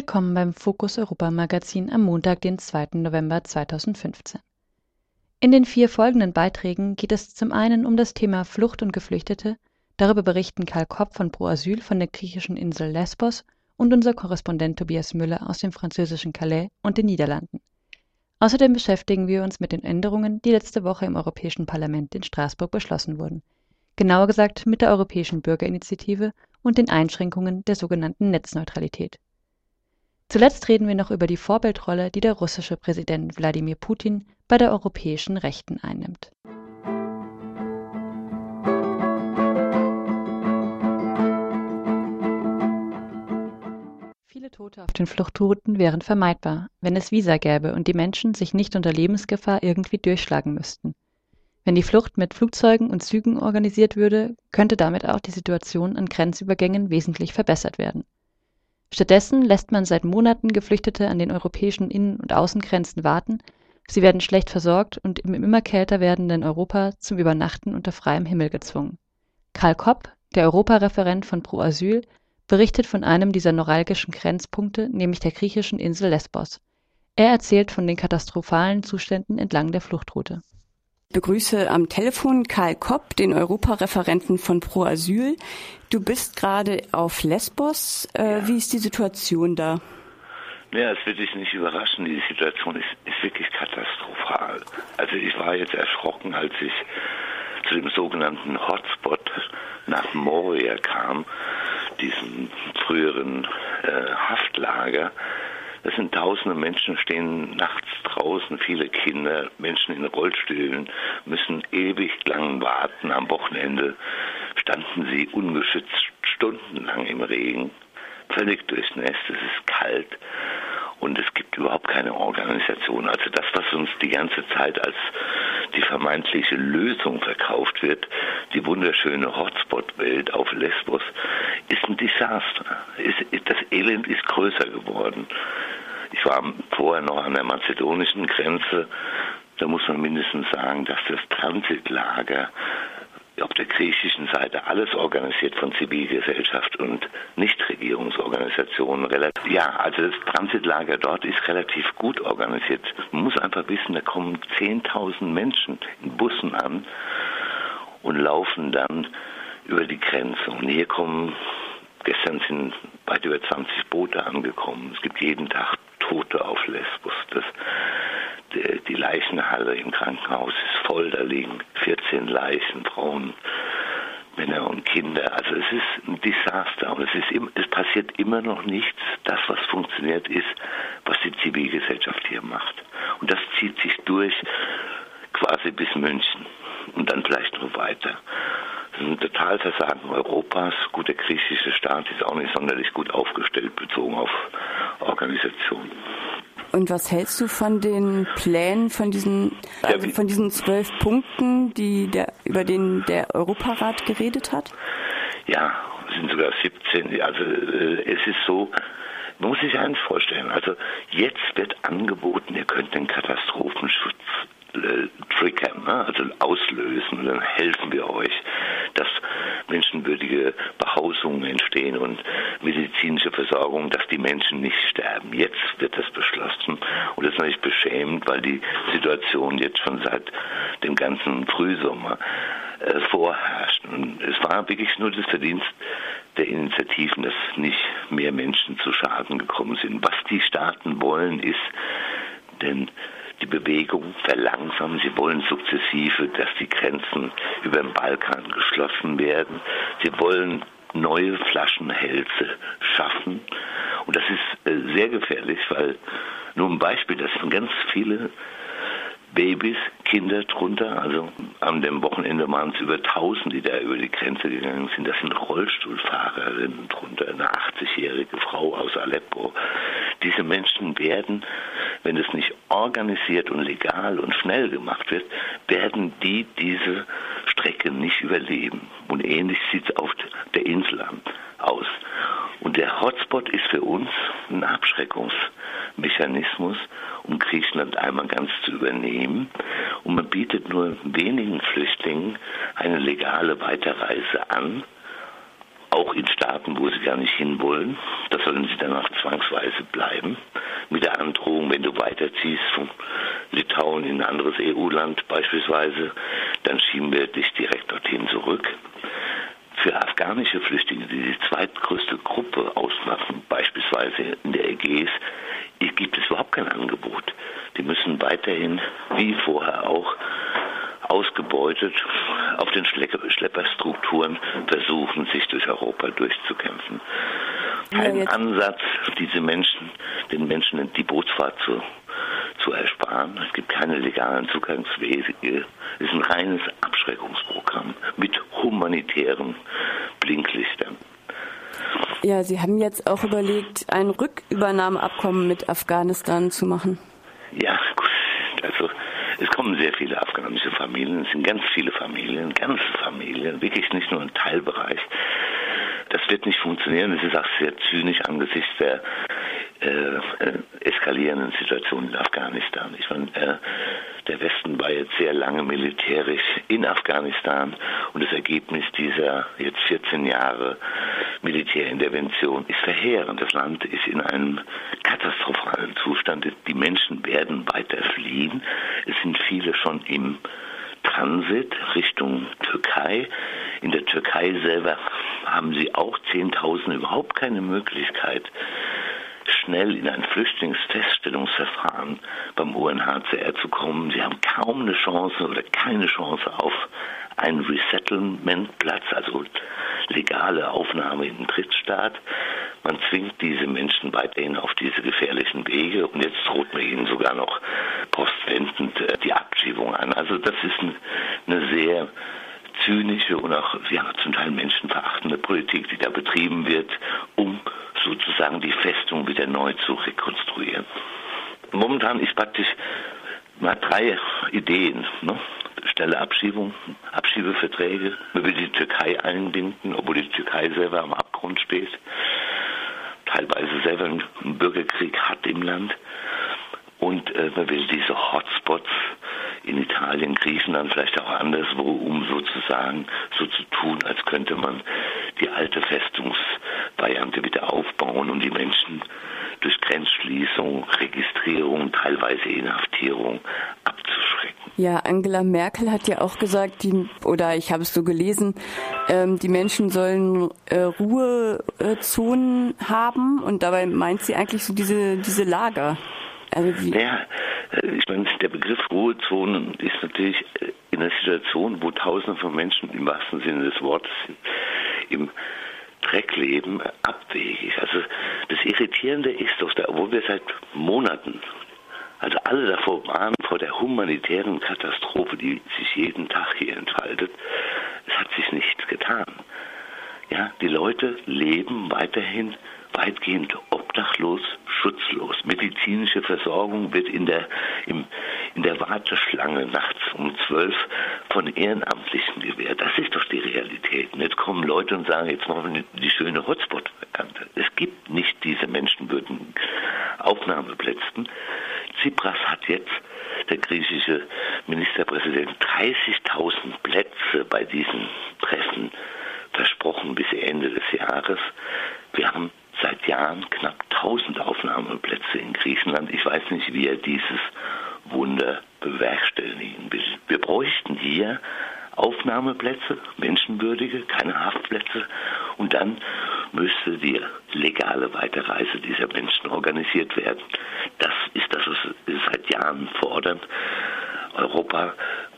Willkommen beim Fokus Europa Magazin am Montag, den 2. November 2015. In den vier folgenden Beiträgen geht es zum einen um das Thema Flucht und Geflüchtete, darüber berichten Karl Kopp von Pro Asyl von der griechischen Insel Lesbos und unser Korrespondent Tobias Müller aus dem französischen Calais und den Niederlanden. Außerdem beschäftigen wir uns mit den Änderungen, die letzte Woche im Europäischen Parlament in Straßburg beschlossen wurden. Genauer gesagt mit der Europäischen Bürgerinitiative und den Einschränkungen der sogenannten Netzneutralität. Zuletzt reden wir noch über die Vorbildrolle, die der russische Präsident Wladimir Putin bei der europäischen Rechten einnimmt. Viele Tote auf den Fluchtrouten wären vermeidbar, wenn es Visa gäbe und die Menschen sich nicht unter Lebensgefahr irgendwie durchschlagen müssten. Wenn die Flucht mit Flugzeugen und Zügen organisiert würde, könnte damit auch die Situation an Grenzübergängen wesentlich verbessert werden. Stattdessen lässt man seit Monaten Geflüchtete an den europäischen Innen- und Außengrenzen warten, Sie werden schlecht versorgt und im immer kälter werdenden Europa zum Übernachten unter freiem Himmel gezwungen. Karl Kopp, der Europareferent von Pro Asyl, berichtet von einem dieser neuralgischen Grenzpunkte, nämlich der griechischen Insel Lesbos. Er erzählt von den katastrophalen Zuständen entlang der Fluchtroute. Ich begrüße am Telefon Karl Kopp, den Europareferenten von Pro Asyl. Du bist gerade auf Lesbos. Äh, wie ist die Situation da? Ja, es wird dich nicht überraschen. Die Situation ist, ist wirklich katastrophal. Also ich war jetzt erschrocken, als ich zu dem sogenannten Hotspot nach Moria kam, diesem früheren äh, Haftlager. Das sind tausende Menschen, stehen nachts draußen, viele Kinder, Menschen in Rollstühlen, müssen ewig lang warten. Am Wochenende standen sie ungeschützt stundenlang im Regen, völlig durchnässt, es ist kalt und es gibt überhaupt keine Organisation. Also das, was uns die ganze Zeit als die vermeintliche Lösung verkauft wird, die wunderschöne Hotspot-Welt auf Lesbos, ist ein Desaster. das Elend ist größer geworden. Ich war vorher noch an der mazedonischen Grenze. Da muss man mindestens sagen, dass das Transitlager auf der griechischen Seite alles organisiert von Zivilgesellschaft und Nichtregierungsorganisationen. Ja, also das Transitlager dort ist relativ gut organisiert. Man muss einfach wissen, da kommen 10.000 Menschen in Bussen an und laufen dann über die Grenze. Und hier kommen, gestern sind weit über 20 Boote angekommen. Es gibt jeden Tag Tote auf Lesbos. Das die Leichenhalle im Krankenhaus ist voll, da liegen 14 Leichen, Frauen, Männer und Kinder. Also es ist ein Desaster und es, ist, es passiert immer noch nichts. Das, was funktioniert, ist, was die Zivilgesellschaft hier macht. Und das zieht sich durch quasi bis München und dann vielleicht noch weiter. Das ist ein Totalversagen Europas. Gut, der griechische Staat ist auch nicht sonderlich gut aufgestellt, bezogen auf Organisation. Und was hältst du von den Plänen, von diesen, also von diesen zwölf Punkten, die der, über den der Europarat geredet hat? Ja, es sind sogar 17. Also äh, es ist so, man muss sich eins vorstellen. Also jetzt wird angeboten, ihr könnt den Katastrophenschutz äh, triggern, ne? also auslösen und dann helfen wir euch, dass menschenwürdige Behausungen entstehen und medizinische Versorgung, dass die Menschen nicht sterben. Jetzt wird das beschlossen und das ist natürlich beschämend, weil die Situation jetzt schon seit dem ganzen Frühsommer äh, vorherrscht. Und es war wirklich nur das Verdienst der Initiativen, dass nicht mehr Menschen zu Schaden gekommen sind. Was die Staaten wollen, ist, denn die Bewegung verlangsamen. Sie wollen sukzessive, dass die Grenzen über den Balkan geschlossen werden. Sie wollen neue Flaschenhälse schaffen. Und das ist äh, sehr gefährlich, weil nur ein Beispiel, das sind ganz viele Babys, Kinder drunter. Also an dem Wochenende waren es über 1000, die da über die Grenze gegangen sind. Das sind Rollstuhlfahrerinnen drunter, eine 80-jährige Frau aus Aleppo. Diese Menschen werden wenn es nicht organisiert und legal und schnell gemacht wird, werden die diese Strecke nicht überleben. Und ähnlich sieht es auf der Insel aus. Und der Hotspot ist für uns ein Abschreckungsmechanismus, um Griechenland einmal ganz zu übernehmen. Und man bietet nur wenigen Flüchtlingen eine legale Weiterreise an, auch in Staaten, wo sie gar nicht hinwollen. Da sollen sie danach zwangsweise bleiben. Mit der Androhung, wenn du weiterziehst von Litauen in ein anderes EU-Land beispielsweise, dann schieben wir dich direkt dorthin zurück. Für afghanische Flüchtlinge, die die zweitgrößte Gruppe ausmachen, beispielsweise in der Ägäis, gibt es überhaupt kein Angebot. Die müssen weiterhin, wie vorher auch, ausgebeutet auf den Schlepperstrukturen versuchen, sich durch Europa durchzukämpfen. Ein Ansatz, diese Menschen, den Menschen die Bootsfahrt zu, zu ersparen. Es gibt keine legalen Zugangswege. Es ist ein reines Abschreckungsprogramm mit humanitären Blinklichtern. Ja, Sie haben jetzt auch überlegt, ein Rückübernahmeabkommen mit Afghanistan zu machen. Ja, gut. Also es kommen sehr viele afghanische Familien, es sind ganz viele Familien, ganze Familien, wirklich nicht nur ein Teilbereich. Das wird nicht funktionieren. Es ist auch sehr zynisch angesichts der äh, äh, eskalierenden Situation in Afghanistan. Ich meine, äh, der Westen war jetzt sehr lange militärisch in Afghanistan und das Ergebnis dieser jetzt 14 Jahre Militärintervention ist verheerend. Das Land ist in einem katastrophalen Zustand. Die Menschen werden weiter fliehen. Es sind viele schon im Transit Richtung Türkei. In der Türkei selber haben sie auch Zehntausende überhaupt keine Möglichkeit, schnell in ein Flüchtlingsfeststellungsverfahren beim UNHCR zu kommen. Sie haben kaum eine Chance oder keine Chance auf einen Resettlementplatz, also legale Aufnahme in den Drittstaat. Man zwingt diese Menschen weiterhin auf diese gefährlichen Wege und jetzt droht man ihnen sogar noch postwendend äh, die Abschiebung an. Also das ist eine sehr zynische und auch ja, zum Teil menschenverachtende Politik, die da betrieben wird, um sozusagen die Festung wieder neu zu rekonstruieren. Momentan ist praktisch hat drei Ideen. Ne? Schnelle Abschiebung, Abschiebeverträge. Man will die Türkei einbinden, obwohl die Türkei selber am Abgrund steht. Teilweise selber einen Bürgerkrieg hat im Land. Und äh, man will diese Hotspots in Italien, Griechenland, vielleicht auch anderswo, um sozusagen so zu tun, als könnte man die alte Festungsvariante wieder aufbauen und die Menschen durch Grenzschließung, Registrierung, teilweise Inhaftierung abzuschrecken. Ja, Angela Merkel hat ja auch gesagt, die, oder ich habe es so gelesen, ähm, die Menschen sollen äh, Ruhezonen haben und dabei meint sie eigentlich so diese, diese Lager. Also die ja, äh, ich meine, der Begriff Ruhezonen ist natürlich äh, in einer Situation, wo Tausende von Menschen im wahrsten Sinne des Wortes im Dreck leben, abwegig. Also das Irritierende ist, obwohl wir seit Monaten, also alle davor warnen vor der humanitären Katastrophe, die sich jeden Tag hier entfaltet, es hat sich nichts getan. Ja, die Leute leben weiterhin weitgehend obdachlos, schutzlos. Medizinische Versorgung wird in der, im, in der Warteschlange nachts um zwölf von Ehrenamtlichen gewährt. Das ist doch die Realität. Und jetzt kommen Leute und sagen, jetzt machen wir die schöne Hotspot-Kante. Es gibt nicht diese menschenwürdigen Aufnahmeplätze. Tsipras hat jetzt, der griechische Ministerpräsident, 30.000 Plätze bei diesen Treffen versprochen bis Ende des Jahres. Wir haben seit Jahren knapp 1000 Aufnahmeplätze in Griechenland. Ich weiß nicht, wie er dieses Wunder bewerkstelligen will. Wir bräuchten hier Aufnahmeplätze, menschenwürdige, keine Haftplätze. Und dann müsste die legale Weiterreise dieser Menschen organisiert werden. Das ist das, was wir seit Jahren fordern. Europa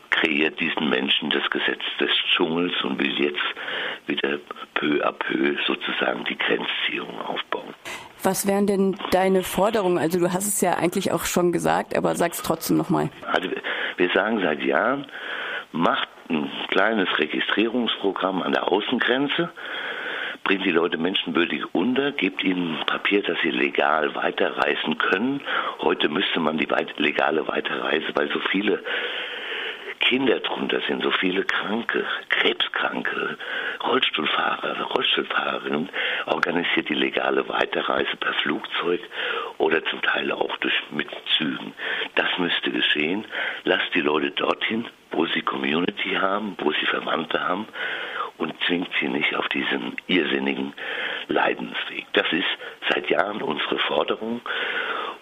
kreiert diesen Menschen das Gesetz des Dschungels und will jetzt wieder peu à peu sozusagen die Grenzziehung aufbauen. Was wären denn deine Forderungen? Also du hast es ja eigentlich auch schon gesagt, aber sag es trotzdem nochmal. Also wir sagen seit Jahren, macht ein kleines Registrierungsprogramm an der Außengrenze, bringt die Leute menschenwürdig unter, gibt ihnen Papier, dass sie legal weiterreisen können. Heute müsste man die legale Weiterreise, weil so viele Kinder drunter sind, so viele Kranke, Krebskranke, Rollstuhlfahrer, Rollstuhlfahrerinnen, organisiert die legale Weiterreise per Flugzeug oder zum Teil auch durch mit Zügen. Das müsste geschehen. Lasst die Leute dorthin, wo sie Community haben, wo sie Verwandte haben und zwingt sie nicht auf diesen irrsinnigen Leidensweg. Das ist seit Jahren unsere Forderung.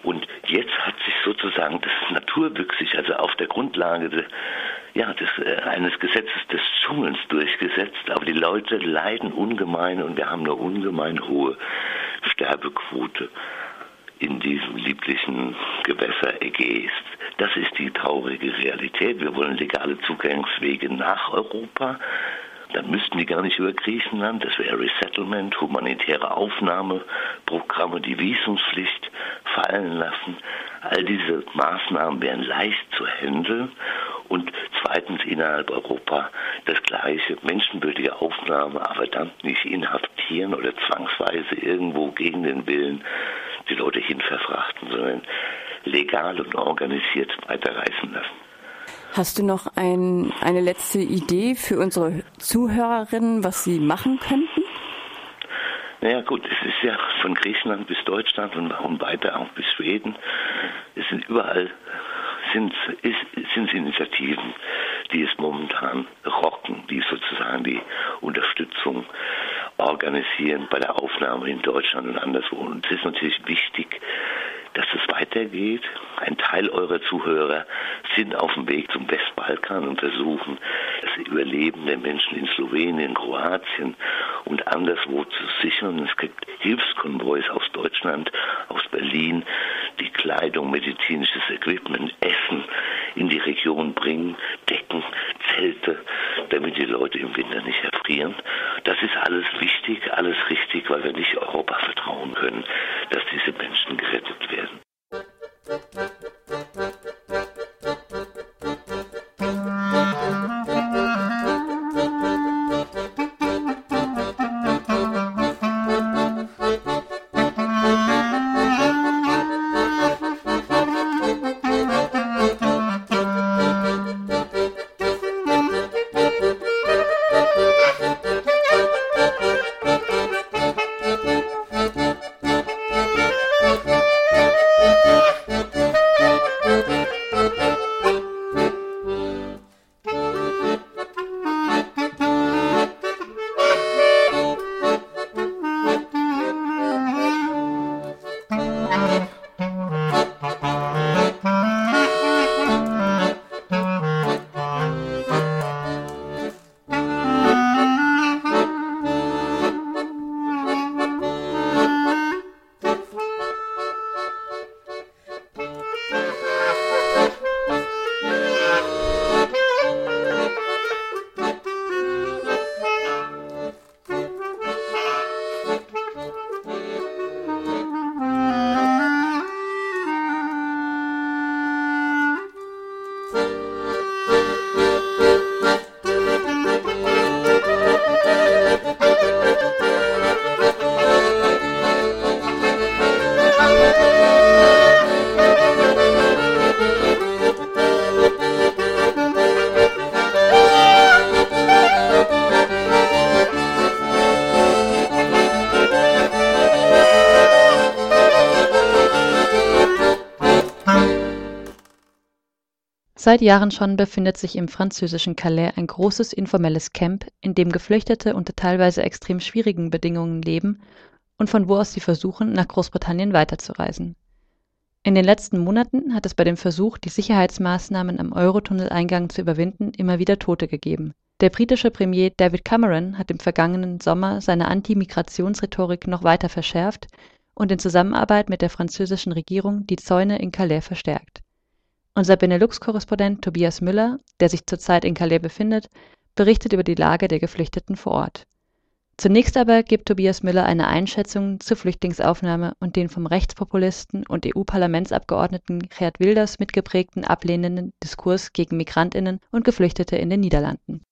Und jetzt hat sich sozusagen das naturwüchsig, also auf der Grundlage de, ja, des, äh, eines Gesetzes des Dschungels durchgesetzt. Aber die Leute leiden ungemein und wir haben eine ungemein hohe Sterbequote in diesem lieblichen Gewässer Ägäis. Das ist die traurige Realität. Wir wollen legale Zugangswege nach Europa dann müssten die gar nicht über Griechenland, das wäre Resettlement, humanitäre Aufnahmeprogramme, die Visumspflicht fallen lassen. All diese Maßnahmen wären leicht zu handeln und zweitens innerhalb Europa das gleiche, menschenwürdige Aufnahme, aber dann nicht inhaftieren oder zwangsweise irgendwo gegen den Willen die Leute hinverfrachten, sondern legal und organisiert weiterreisen lassen. Hast du noch ein, eine letzte Idee für unsere Zuhörerinnen, was sie machen könnten? Naja gut, es ist ja von Griechenland bis Deutschland und, und weiter auch bis Schweden. Es sind überall sind es Initiativen, die es momentan rocken, die sozusagen die Unterstützung organisieren bei der Aufnahme in Deutschland und anderswo. Und es ist natürlich wichtig, dass es weitergeht. Ein Teil eurer Zuhörer sind auf dem Weg zum Westbalkan und versuchen, das Überleben der Menschen in Slowenien, Kroatien und anderswo zu sichern. Es gibt Hilfskonvois aus Deutschland, aus Berlin, die Kleidung, medizinisches Equipment, Essen in die Region bringen, Decken, Zelte, damit die Leute im Winter nicht erfrieren. Das ist alles wichtig, alles richtig, weil wir nicht Europa vertrauen können, dass diese Menschen gerettet werden. Seit Jahren schon befindet sich im französischen Calais ein großes informelles Camp, in dem Geflüchtete unter teilweise extrem schwierigen Bedingungen leben und von wo aus sie versuchen, nach Großbritannien weiterzureisen. In den letzten Monaten hat es bei dem Versuch, die Sicherheitsmaßnahmen am Eurotunneleingang zu überwinden, immer wieder Tote gegeben. Der britische Premier David Cameron hat im vergangenen Sommer seine Anti-Migrationsrhetorik noch weiter verschärft und in Zusammenarbeit mit der französischen Regierung die Zäune in Calais verstärkt. Unser Benelux-Korrespondent Tobias Müller, der sich zurzeit in Calais befindet, berichtet über die Lage der Geflüchteten vor Ort. Zunächst aber gibt Tobias Müller eine Einschätzung zur Flüchtlingsaufnahme und den vom Rechtspopulisten und EU-Parlamentsabgeordneten Geert Wilders mitgeprägten ablehnenden Diskurs gegen Migrantinnen und Geflüchtete in den Niederlanden.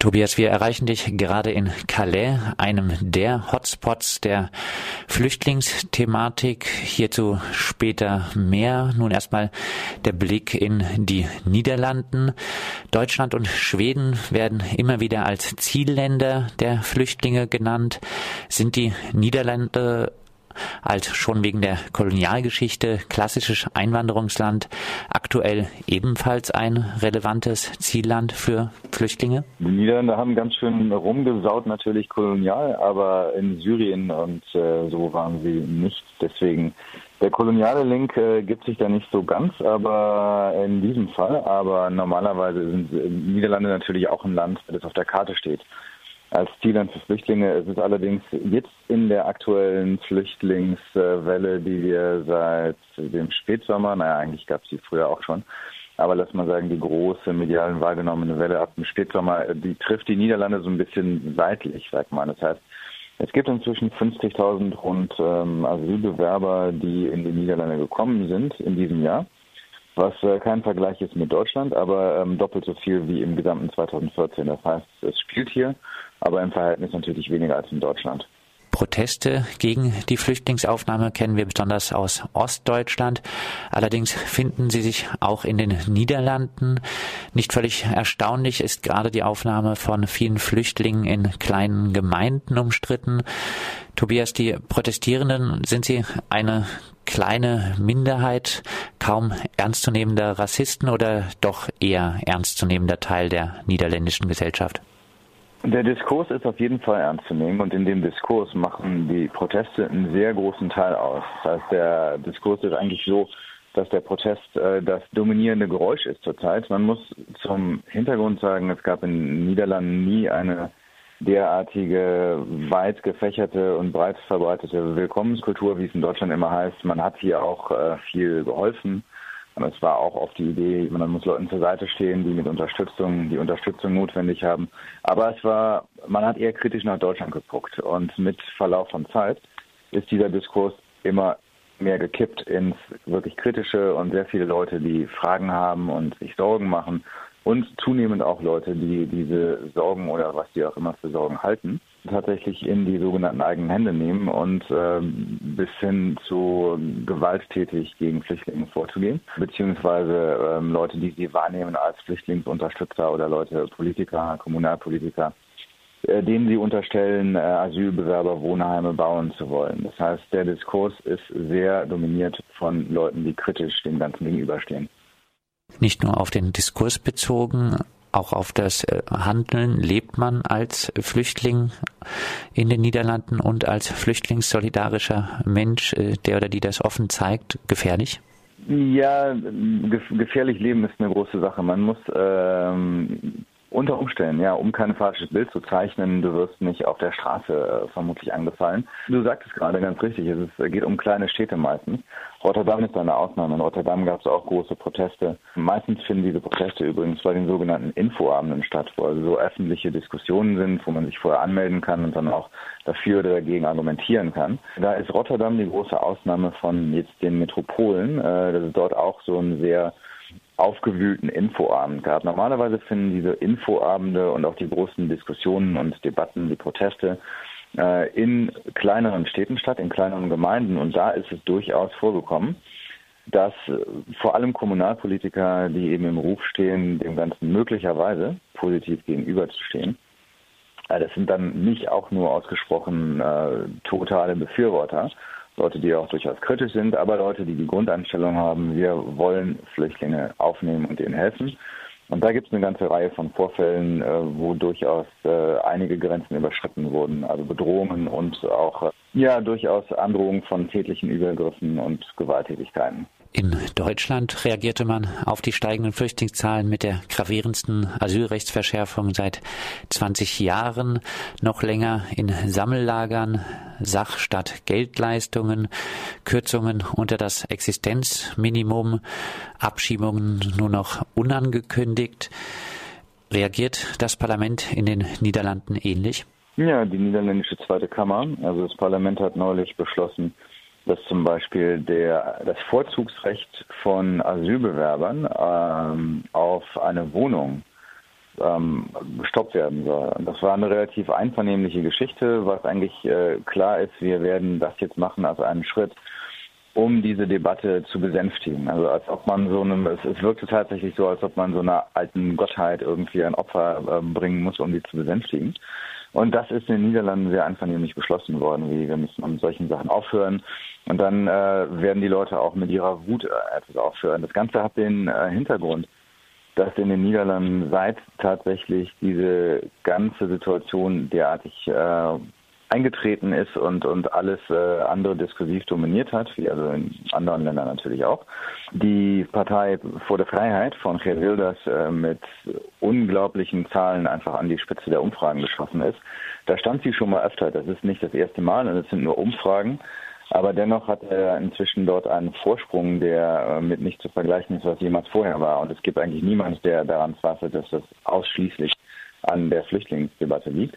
Tobias, wir erreichen dich gerade in Calais, einem der Hotspots der Flüchtlingsthematik. Hierzu später mehr. Nun erstmal der Blick in die Niederlanden. Deutschland und Schweden werden immer wieder als Zielländer der Flüchtlinge genannt. Sind die Niederlande als schon wegen der Kolonialgeschichte klassisches Einwanderungsland aktuell ebenfalls ein relevantes Zielland für Flüchtlinge? Die Niederländer haben ganz schön rumgesaut natürlich kolonial, aber in Syrien und äh, so waren sie nicht. Deswegen der koloniale Link äh, gibt sich da nicht so ganz, aber in diesem Fall. Aber normalerweise sind Niederlande natürlich auch ein Land, das auf der Karte steht als Zielland für Flüchtlinge. Es ist allerdings jetzt in der aktuellen Flüchtlingswelle, die wir seit dem Spätsommer, naja, eigentlich gab es die früher auch schon, aber lass mal sagen, die große medialen wahrgenommene Welle ab dem Spätsommer, die trifft die Niederlande so ein bisschen seitlich, sag mal. Das heißt, es gibt inzwischen 50.000 rund ähm, Asylbewerber, die in die Niederlande gekommen sind in diesem Jahr was äh, kein Vergleich ist mit Deutschland, aber ähm, doppelt so viel wie im gesamten 2014. Das heißt, es spielt hier, aber im Verhältnis natürlich weniger als in Deutschland. Proteste gegen die Flüchtlingsaufnahme kennen wir besonders aus Ostdeutschland. Allerdings finden sie sich auch in den Niederlanden. Nicht völlig erstaunlich ist gerade die Aufnahme von vielen Flüchtlingen in kleinen Gemeinden umstritten. Tobias, die Protestierenden, sind sie eine kleine Minderheit, kaum ernstzunehmender Rassisten oder doch eher ernstzunehmender Teil der niederländischen Gesellschaft? Der Diskurs ist auf jeden Fall ernst zu nehmen und in dem Diskurs machen die Proteste einen sehr großen Teil aus. Das heißt, der Diskurs ist eigentlich so, dass der Protest äh, das dominierende Geräusch ist zurzeit. Man muss zum Hintergrund sagen, es gab in den Niederlanden nie eine derartige weit gefächerte und breit verbreitete Willkommenskultur, wie es in Deutschland immer heißt. Man hat hier auch äh, viel geholfen. Es war auch oft die Idee, man muss Leuten zur Seite stehen, die mit Unterstützung, die Unterstützung notwendig haben. Aber es war, man hat eher kritisch nach Deutschland geguckt. Und mit Verlauf von Zeit ist dieser Diskurs immer mehr gekippt ins wirklich kritische und sehr viele Leute, die Fragen haben und sich Sorgen machen und zunehmend auch Leute, die diese Sorgen oder was die auch immer für Sorgen halten, tatsächlich in die sogenannten eigenen Hände nehmen und äh, bis hin zu gewalttätig gegen Flüchtlinge vorzugehen, beziehungsweise äh, Leute, die sie wahrnehmen als Flüchtlingsunterstützer oder Leute, Politiker, Kommunalpolitiker, äh, denen sie unterstellen, äh, Asylbewerber Wohnheime bauen zu wollen. Das heißt, der Diskurs ist sehr dominiert von Leuten, die kritisch dem Ganzen gegenüberstehen nicht nur auf den Diskurs bezogen, auch auf das äh, Handeln lebt man als Flüchtling in den Niederlanden und als flüchtlingssolidarischer Mensch, äh, der oder die das offen zeigt, gefährlich? Ja, gefährlich leben ist eine große Sache. Man muss ähm, unter Umständen, ja, um kein falsches Bild zu zeichnen, du wirst nicht auf der Straße äh, vermutlich angefallen. Du sagtest gerade ganz richtig, es ist, geht um kleine Städte meistens. Rotterdam ist eine Ausnahme. In Rotterdam gab es auch große Proteste. Meistens finden diese Proteste übrigens bei den sogenannten Infoabenden statt, wo also so öffentliche Diskussionen sind, wo man sich vorher anmelden kann und dann auch dafür oder dagegen argumentieren kann. Da ist Rotterdam die große Ausnahme von jetzt den Metropolen. Äh, das ist dort auch so ein sehr aufgewühlten Infoabend gab. Normalerweise finden diese Infoabende und auch die großen Diskussionen und Debatten, die Proteste äh, in kleineren Städten statt, in kleineren Gemeinden. Und da ist es durchaus vorgekommen, dass äh, vor allem Kommunalpolitiker, die eben im Ruf stehen, dem Ganzen möglicherweise positiv gegenüberzustehen, äh, das sind dann nicht auch nur ausgesprochen äh, totale Befürworter, Leute, die auch durchaus kritisch sind, aber Leute, die die Grundeinstellung haben, wir wollen Flüchtlinge aufnehmen und ihnen helfen. Und da gibt es eine ganze Reihe von Vorfällen, äh, wo durchaus äh, einige Grenzen überschritten wurden, also Bedrohungen und auch äh, ja durchaus Androhungen von tätlichen Übergriffen und Gewalttätigkeiten. In Deutschland reagierte man auf die steigenden Flüchtlingszahlen mit der gravierendsten Asylrechtsverschärfung seit 20 Jahren, noch länger in Sammellagern, Sach statt Geldleistungen, Kürzungen unter das Existenzminimum, Abschiebungen nur noch unangekündigt. Reagiert das Parlament in den Niederlanden ähnlich? Ja, die niederländische Zweite Kammer, also das Parlament hat neulich beschlossen, dass zum Beispiel der, das Vorzugsrecht von Asylbewerbern ähm, auf eine Wohnung ähm, gestoppt werden soll. Das war eine relativ einvernehmliche Geschichte, was eigentlich äh, klar ist, wir werden das jetzt machen als einen Schritt, um diese Debatte zu besänftigen. Also als ob man so einem, es, es wirkte tatsächlich so, als ob man so einer alten Gottheit irgendwie ein Opfer äh, bringen muss, um die zu besänftigen. Und das ist in den Niederlanden sehr einvernehmlich beschlossen worden, wie wir müssen mit solchen Sachen aufhören. Und dann äh, werden die Leute auch mit ihrer Wut äh, etwas aufhören. Das Ganze hat den äh, Hintergrund, dass in den Niederlanden seit tatsächlich diese ganze Situation derartig äh, eingetreten ist und, und alles äh, andere diskursiv dominiert hat, wie also in anderen Ländern natürlich auch. Die Partei vor der Freiheit von Geert Wilders äh, mit unglaublichen Zahlen einfach an die Spitze der Umfragen geschossen ist. Da stand sie schon mal öfter. Das ist nicht das erste Mal und es sind nur Umfragen. Aber dennoch hat er inzwischen dort einen Vorsprung, der äh, mit nicht zu vergleichen ist, was jemals vorher war. Und es gibt eigentlich niemand, der daran zweifelt, dass das ausschließlich an der Flüchtlingsdebatte liegt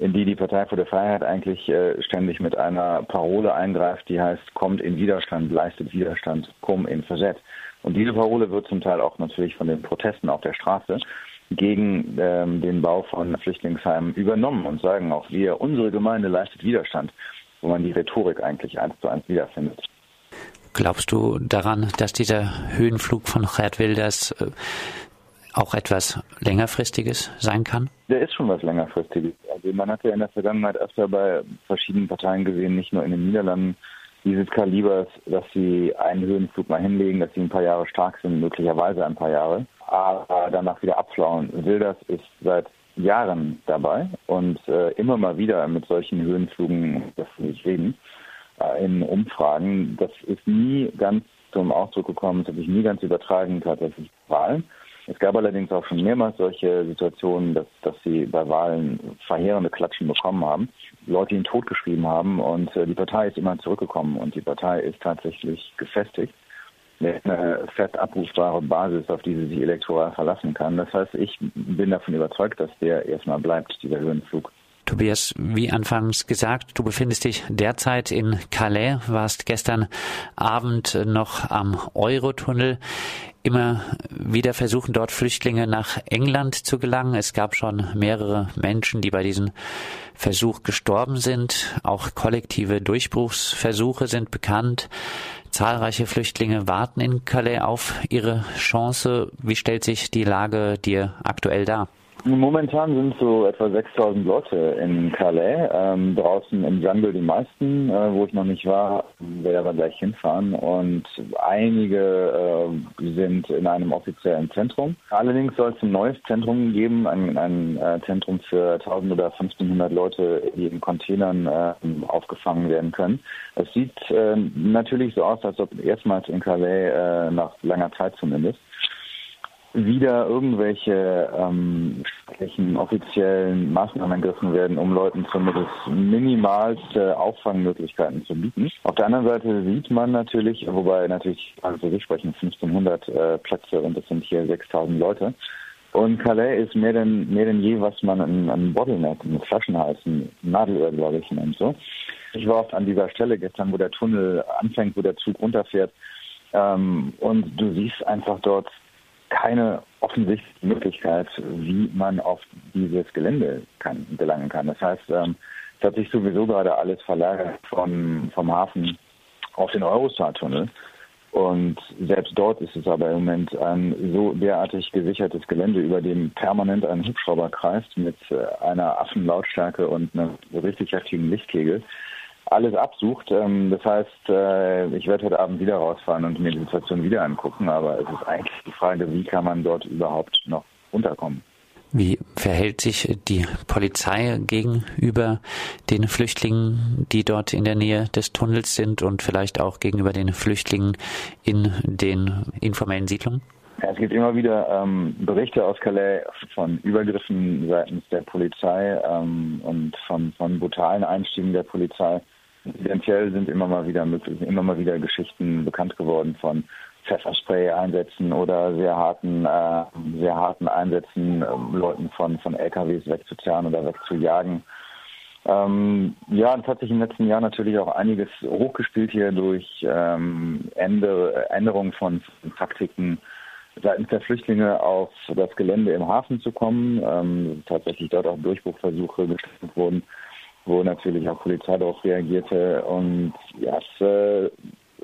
in die die Partei für die Freiheit eigentlich äh, ständig mit einer Parole eingreift, die heißt, kommt in Widerstand, leistet Widerstand, komm in Versett. Und diese Parole wird zum Teil auch natürlich von den Protesten auf der Straße gegen ähm, den Bau von Flüchtlingsheimen übernommen und sagen auch wir, unsere Gemeinde leistet Widerstand, wo man die Rhetorik eigentlich eins zu eins wiederfindet. Glaubst du daran, dass dieser Höhenflug von Gerd Wilders äh, auch etwas längerfristiges sein kann? Der ist schon was längerfristiges. Also man hat ja in der Vergangenheit öfter bei verschiedenen Parteien gesehen, nicht nur in den Niederlanden, dieses Kalibers, dass sie einen Höhenflug mal hinlegen, dass sie ein paar Jahre stark sind, möglicherweise ein paar Jahre, aber danach wieder abflauen. Wilders ist seit Jahren dabei und äh, immer mal wieder mit solchen Höhenflügen, das nicht reden, äh, in Umfragen. Das ist nie ganz zum Ausdruck gekommen, das hat sich nie ganz übertragen tatsächlich Wahlen. Es gab allerdings auch schon mehrmals solche Situationen, dass, dass sie bei Wahlen verheerende Klatschen bekommen haben, Leute ihn totgeschrieben haben und äh, die Partei ist immer zurückgekommen und die Partei ist tatsächlich gefestigt. Eine fest abrufbare Basis, auf die sie sich elektoral verlassen kann. Das heißt, ich bin davon überzeugt, dass der erstmal bleibt, dieser Höhenflug. Tobias, wie anfangs gesagt, du befindest dich derzeit in Calais, warst gestern Abend noch am Eurotunnel. Immer wieder versuchen dort Flüchtlinge nach England zu gelangen. Es gab schon mehrere Menschen, die bei diesem Versuch gestorben sind. Auch kollektive Durchbruchsversuche sind bekannt. Zahlreiche Flüchtlinge warten in Calais auf ihre Chance. Wie stellt sich die Lage dir aktuell dar? Momentan sind so etwa 6000 Leute in Calais, ähm, draußen im Jungle die meisten, äh, wo ich noch nicht war, werde aber gleich hinfahren und einige äh, sind in einem offiziellen Zentrum. Allerdings soll es ein neues Zentrum geben, ein, ein äh, Zentrum für 1000 oder 1500 Leute, die in Containern äh, aufgefangen werden können. Es sieht äh, natürlich so aus, als ob erstmals in Calais, äh, nach langer Zeit zumindest, wieder irgendwelche ähm, offiziellen Maßnahmen ergriffen werden, um Leuten zumindest minimalste Auffangmöglichkeiten zu bieten. Auf der anderen Seite sieht man natürlich, wobei natürlich also sich sprechen 1500 äh, Plätze und es sind hier 6000 Leute. Und Calais ist mehr denn, mehr denn je, was man an, an Bottleneck, mit Flaschenhalsen, Nadelöhr, glaube ich, nennt so. Ich war oft an dieser Stelle gestern, wo der Tunnel anfängt, wo der Zug runterfährt. Ähm, und du siehst einfach dort keine offensichtliche Möglichkeit, wie man auf dieses Gelände kann, gelangen kann. Das heißt, ähm, es hat sich sowieso gerade alles verlagert vom, vom Hafen auf den Eurostar-Tunnel. Und selbst dort ist es aber im Moment ein so derartig gesichertes Gelände, über dem permanent ein Hubschrauber kreist mit äh, einer Affenlautstärke und einem richtig heftigen Lichtkegel, alles absucht. Ähm, das heißt, äh, ich werde heute Abend wieder rausfahren und mir die Situation wieder angucken, aber es ist eigentlich die Frage, wie kann man dort überhaupt noch unterkommen. Wie verhält sich die Polizei gegenüber den Flüchtlingen, die dort in der Nähe des Tunnels sind und vielleicht auch gegenüber den Flüchtlingen in den informellen Siedlungen? Es gibt immer wieder ähm, Berichte aus Calais von Übergriffen seitens der Polizei ähm, und von, von brutalen Einstiegen der Polizei. Eventuell sind immer mal wieder immer mal wieder Geschichten bekannt geworden von Pfefferspray-Einsätzen oder sehr harten, äh, sehr harten Einsätzen, äh, Leuten von, von LKWs wegzuzerren oder wegzujagen. Ähm, ja, es hat sich im letzten Jahr natürlich auch einiges hochgespielt hier durch ähm, Änder Änderungen von, Taktiken seitens der Flüchtlinge auf das Gelände im Hafen zu kommen. Ähm, tatsächlich dort auch Durchbruchversuche gestartet wurden, wo natürlich auch Polizei darauf reagierte. Und ja, es, äh,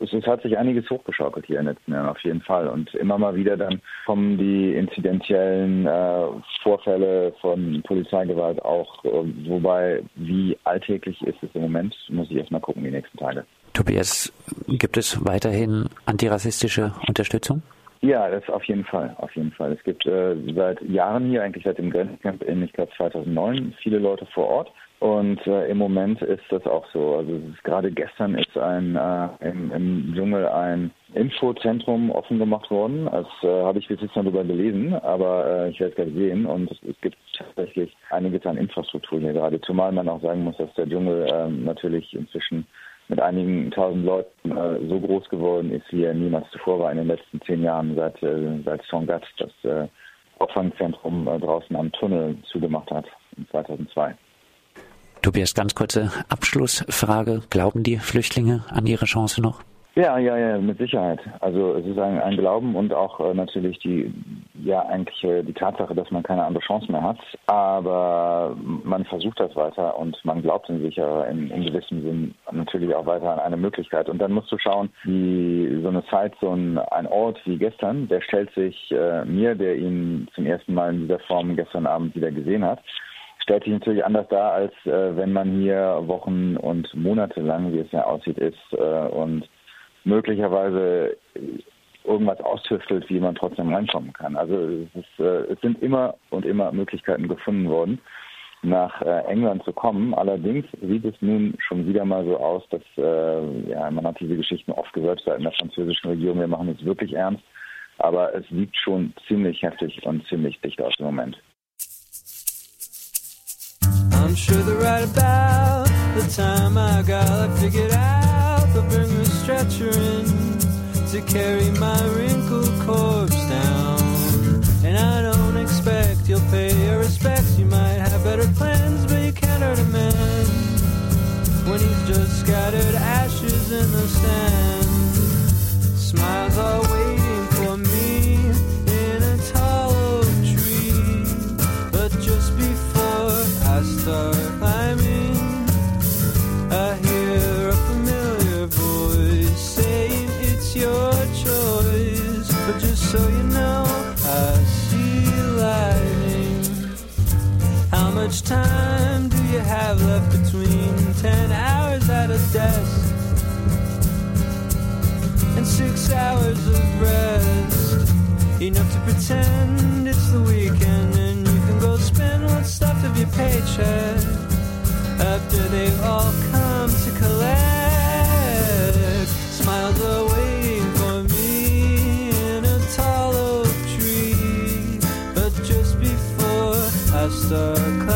es, es, hat sich einiges hochgeschaukelt hier in letzten Jahren auf jeden Fall. Und immer mal wieder dann kommen die inzidentiellen äh, Vorfälle von Polizeigewalt auch, äh, wobei wie alltäglich ist es im Moment, muss ich erst mal gucken die nächsten Tage. Tobias, gibt es weiterhin antirassistische Unterstützung? Ja, das auf jeden Fall, auf jeden Fall. Es gibt äh, seit Jahren hier, eigentlich seit dem Grenzcamp in, ich glaube 2009, viele Leute vor Ort. Und äh, im Moment ist das auch so. Also gerade gestern ist ein äh, im, im Dschungel ein Infozentrum offen gemacht worden. Das äh, habe ich bis jetzt noch darüber gelesen, aber äh, ich werde es gleich sehen. Und es, es, gibt tatsächlich einiges an Infrastruktur hier gerade. Zumal man auch sagen muss, dass der Dschungel äh, natürlich inzwischen mit einigen tausend Leuten äh, so groß geworden ist, wie er niemals zuvor war in den letzten zehn Jahren, seit, äh, seit Songat das Auffangzentrum äh, draußen am Tunnel zugemacht hat, in 2002. Tobias, ganz kurze Abschlussfrage. Glauben die Flüchtlinge an ihre Chance noch? Ja, ja, ja, mit Sicherheit. Also es ist ein, ein Glauben und auch äh, natürlich die, ja eigentlich äh, die Tatsache, dass man keine andere Chance mehr hat. Aber man versucht das weiter und man glaubt in sich in, in gewissem Sinn natürlich auch weiter an eine Möglichkeit. Und dann musst du schauen, wie so eine Zeit, so ein, ein Ort wie gestern, der stellt sich äh, mir, der ihn zum ersten Mal in dieser Form gestern Abend wieder gesehen hat, stellt sich natürlich anders dar, als äh, wenn man hier Wochen und Monate lang, wie es ja aussieht, ist äh, und möglicherweise irgendwas austüftelt, wie man trotzdem reinkommen kann. Also es, ist, äh, es sind immer und immer Möglichkeiten gefunden worden, nach äh, England zu kommen. Allerdings sieht es nun schon wieder mal so aus, dass äh, ja, man hat diese Geschichten oft gehört seit der französischen Regierung, wir machen es wirklich ernst, aber es liegt schon ziemlich heftig und ziemlich dicht aus im Moment. Sure they're right about the time I got it figured out. They'll bring a stretcher in to carry my wrinkled corpse down. And I don't expect you'll pay your respects. You might have better plans, but you can't hurt a man when he's just scattered ashes in the sand. Much time do you have left between 10 hours at a desk and 6 hours of rest? Enough to pretend it's the weekend left of your paycheck after they've all come to collect. Smiles are waiting for me in a tall oak tree, but just before I start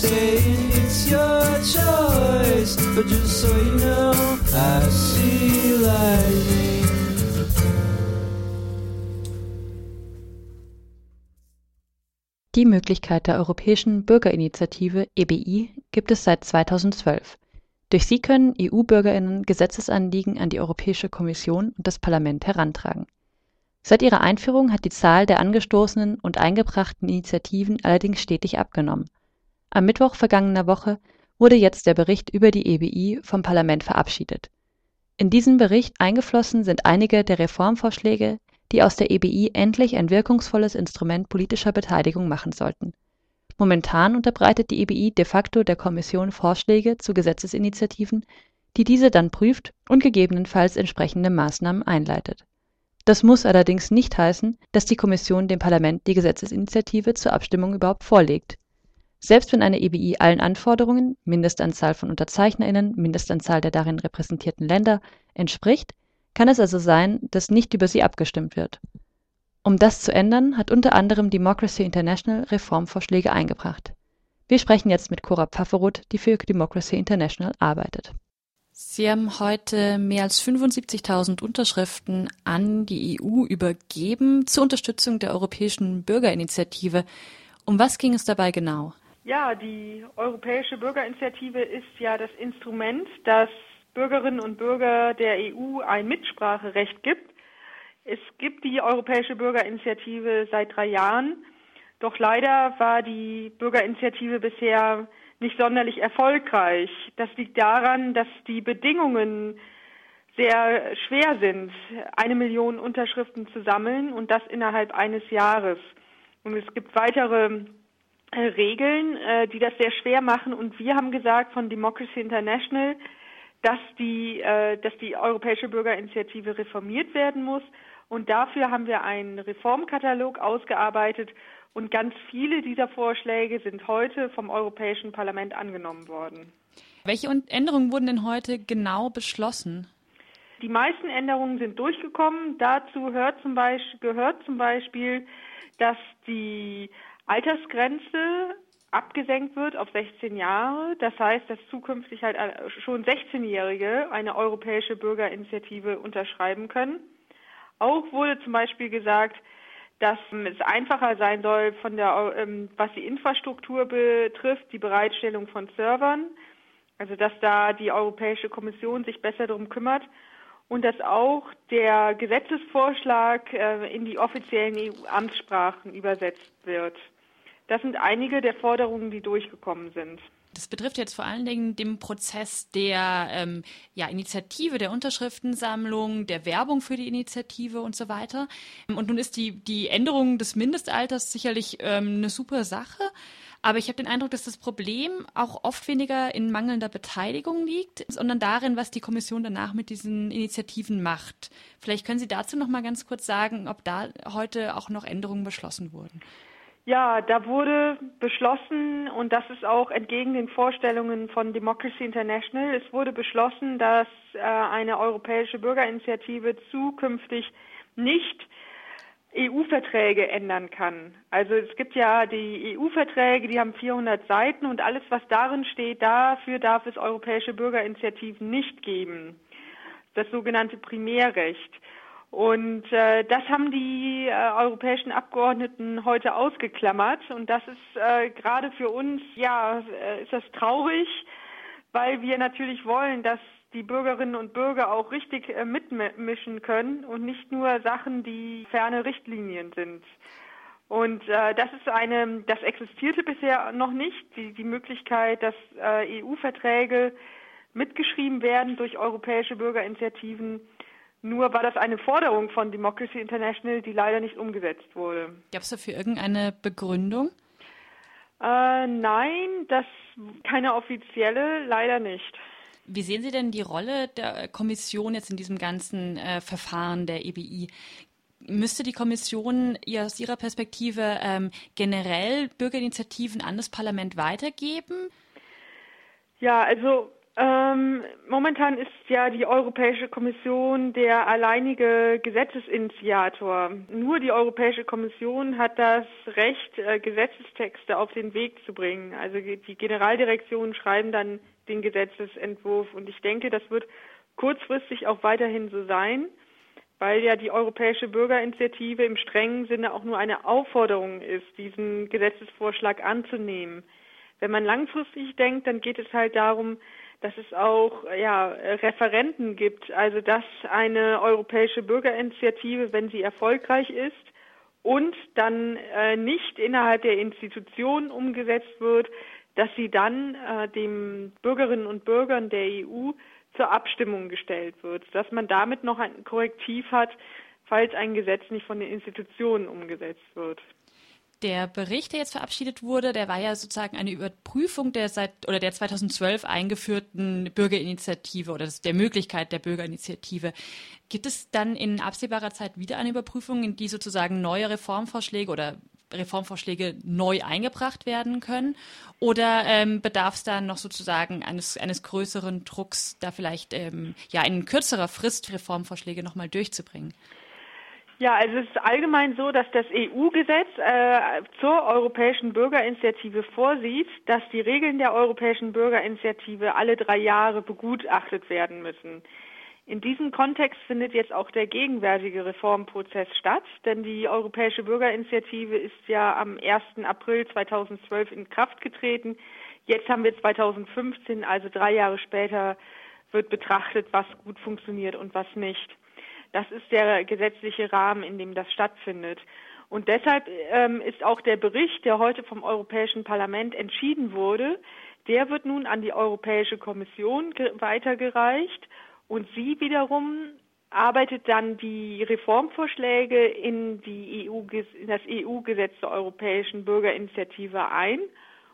saying it's your choice. But just so you know, I see lightning. Die Möglichkeit der Europäischen Bürgerinitiative EBI gibt es seit 2012. Durch sie können EU-Bürgerinnen Gesetzesanliegen an die Europäische Kommission und das Parlament herantragen. Seit ihrer Einführung hat die Zahl der angestoßenen und eingebrachten Initiativen allerdings stetig abgenommen. Am Mittwoch vergangener Woche wurde jetzt der Bericht über die EBI vom Parlament verabschiedet. In diesen Bericht eingeflossen sind einige der Reformvorschläge, die aus der EBI endlich ein wirkungsvolles Instrument politischer Beteiligung machen sollten. Momentan unterbreitet die EBI de facto der Kommission Vorschläge zu Gesetzesinitiativen, die diese dann prüft und gegebenenfalls entsprechende Maßnahmen einleitet. Das muss allerdings nicht heißen, dass die Kommission dem Parlament die Gesetzesinitiative zur Abstimmung überhaupt vorlegt. Selbst wenn eine EBI allen Anforderungen Mindestanzahl von Unterzeichnerinnen, Mindestanzahl der darin repräsentierten Länder entspricht, kann es also sein, dass nicht über sie abgestimmt wird. Um das zu ändern, hat unter anderem Democracy International Reformvorschläge eingebracht. Wir sprechen jetzt mit Cora Pfafferoth, die für Democracy International arbeitet. Sie haben heute mehr als 75.000 Unterschriften an die EU übergeben zur Unterstützung der Europäischen Bürgerinitiative. Um was ging es dabei genau? Ja, die Europäische Bürgerinitiative ist ja das Instrument, das Bürgerinnen und Bürger der EU ein Mitspracherecht gibt. Es gibt die Europäische Bürgerinitiative seit drei Jahren. Doch leider war die Bürgerinitiative bisher nicht sonderlich erfolgreich. Das liegt daran, dass die Bedingungen sehr schwer sind, eine Million Unterschriften zu sammeln und das innerhalb eines Jahres. Und es gibt weitere Regeln, äh, die das sehr schwer machen. Und wir haben gesagt von Democracy International, dass die, äh, dass die Europäische Bürgerinitiative reformiert werden muss. Und dafür haben wir einen Reformkatalog ausgearbeitet und ganz viele dieser Vorschläge sind heute vom Europäischen Parlament angenommen worden. Welche Änderungen wurden denn heute genau beschlossen? Die meisten Änderungen sind durchgekommen. Dazu gehört zum Beispiel, dass die Altersgrenze abgesenkt wird auf 16 Jahre. Das heißt, dass zukünftig halt schon 16-Jährige eine europäische Bürgerinitiative unterschreiben können. Auch wurde zum Beispiel gesagt, dass es einfacher sein soll, von der, ähm, was die Infrastruktur betrifft, die Bereitstellung von Servern, also dass da die Europäische Kommission sich besser darum kümmert und dass auch der Gesetzesvorschlag äh, in die offiziellen EU-Amtssprachen übersetzt wird. Das sind einige der Forderungen, die durchgekommen sind. Das betrifft jetzt vor allen Dingen den Prozess der ähm, ja, Initiative, der Unterschriftensammlung, der Werbung für die Initiative und so weiter. Und nun ist die, die Änderung des Mindestalters sicherlich ähm, eine super Sache. Aber ich habe den Eindruck, dass das Problem auch oft weniger in mangelnder Beteiligung liegt, sondern darin, was die Kommission danach mit diesen Initiativen macht. Vielleicht können Sie dazu noch mal ganz kurz sagen, ob da heute auch noch Änderungen beschlossen wurden. Ja, da wurde beschlossen, und das ist auch entgegen den Vorstellungen von Democracy International, es wurde beschlossen, dass äh, eine europäische Bürgerinitiative zukünftig nicht EU-Verträge ändern kann. Also es gibt ja die EU-Verträge, die haben 400 Seiten und alles, was darin steht, dafür darf es europäische Bürgerinitiativen nicht geben. Das sogenannte Primärrecht. Und äh, das haben die äh, europäischen Abgeordneten heute ausgeklammert. Und das ist äh, gerade für uns, ja, äh, ist das traurig, weil wir natürlich wollen, dass die Bürgerinnen und Bürger auch richtig äh, mitmischen können und nicht nur Sachen, die ferne Richtlinien sind. Und äh, das ist eine, das existierte bisher noch nicht, die, die Möglichkeit, dass äh, EU-Verträge mitgeschrieben werden durch europäische Bürgerinitiativen nur war das eine Forderung von Democracy International, die leider nicht umgesetzt wurde. Gab es dafür irgendeine Begründung? Äh, nein, das keine offizielle, leider nicht. Wie sehen Sie denn die Rolle der Kommission jetzt in diesem ganzen äh, Verfahren der EBI? Müsste die Kommission aus Ihrer Perspektive ähm, generell Bürgerinitiativen an das Parlament weitergeben? Ja, also ähm, momentan ist ja die Europäische Kommission der alleinige Gesetzesinitiator. Nur die Europäische Kommission hat das Recht, äh, Gesetzestexte auf den Weg zu bringen. Also die Generaldirektionen schreiben dann den Gesetzesentwurf und ich denke, das wird kurzfristig auch weiterhin so sein, weil ja die Europäische Bürgerinitiative im strengen Sinne auch nur eine Aufforderung ist, diesen Gesetzesvorschlag anzunehmen. Wenn man langfristig denkt, dann geht es halt darum, dass es auch ja, Referenten gibt, also dass eine europäische Bürgerinitiative, wenn sie erfolgreich ist und dann äh, nicht innerhalb der Institutionen umgesetzt wird, dass sie dann äh, den Bürgerinnen und Bürgern der EU zur Abstimmung gestellt wird, dass man damit noch ein Korrektiv hat, falls ein Gesetz nicht von den Institutionen umgesetzt wird. Der Bericht, der jetzt verabschiedet wurde, der war ja sozusagen eine Überprüfung der seit oder der 2012 eingeführten Bürgerinitiative oder der Möglichkeit der Bürgerinitiative. Gibt es dann in absehbarer Zeit wieder eine Überprüfung, in die sozusagen neue Reformvorschläge oder Reformvorschläge neu eingebracht werden können? Oder ähm, bedarf es dann noch sozusagen eines, eines größeren Drucks, da vielleicht ähm, ja in kürzerer Frist Reformvorschläge nochmal durchzubringen? Ja, also es ist allgemein so, dass das EU-Gesetz äh, zur Europäischen Bürgerinitiative vorsieht, dass die Regeln der Europäischen Bürgerinitiative alle drei Jahre begutachtet werden müssen. In diesem Kontext findet jetzt auch der gegenwärtige Reformprozess statt, denn die Europäische Bürgerinitiative ist ja am 1. April 2012 in Kraft getreten. Jetzt haben wir 2015, also drei Jahre später, wird betrachtet, was gut funktioniert und was nicht. Das ist der gesetzliche Rahmen, in dem das stattfindet. Und deshalb ähm, ist auch der Bericht, der heute vom Europäischen Parlament entschieden wurde, der wird nun an die Europäische Kommission weitergereicht und sie wiederum arbeitet dann die Reformvorschläge in, die EU, in das EU-Gesetz der Europäischen Bürgerinitiative ein.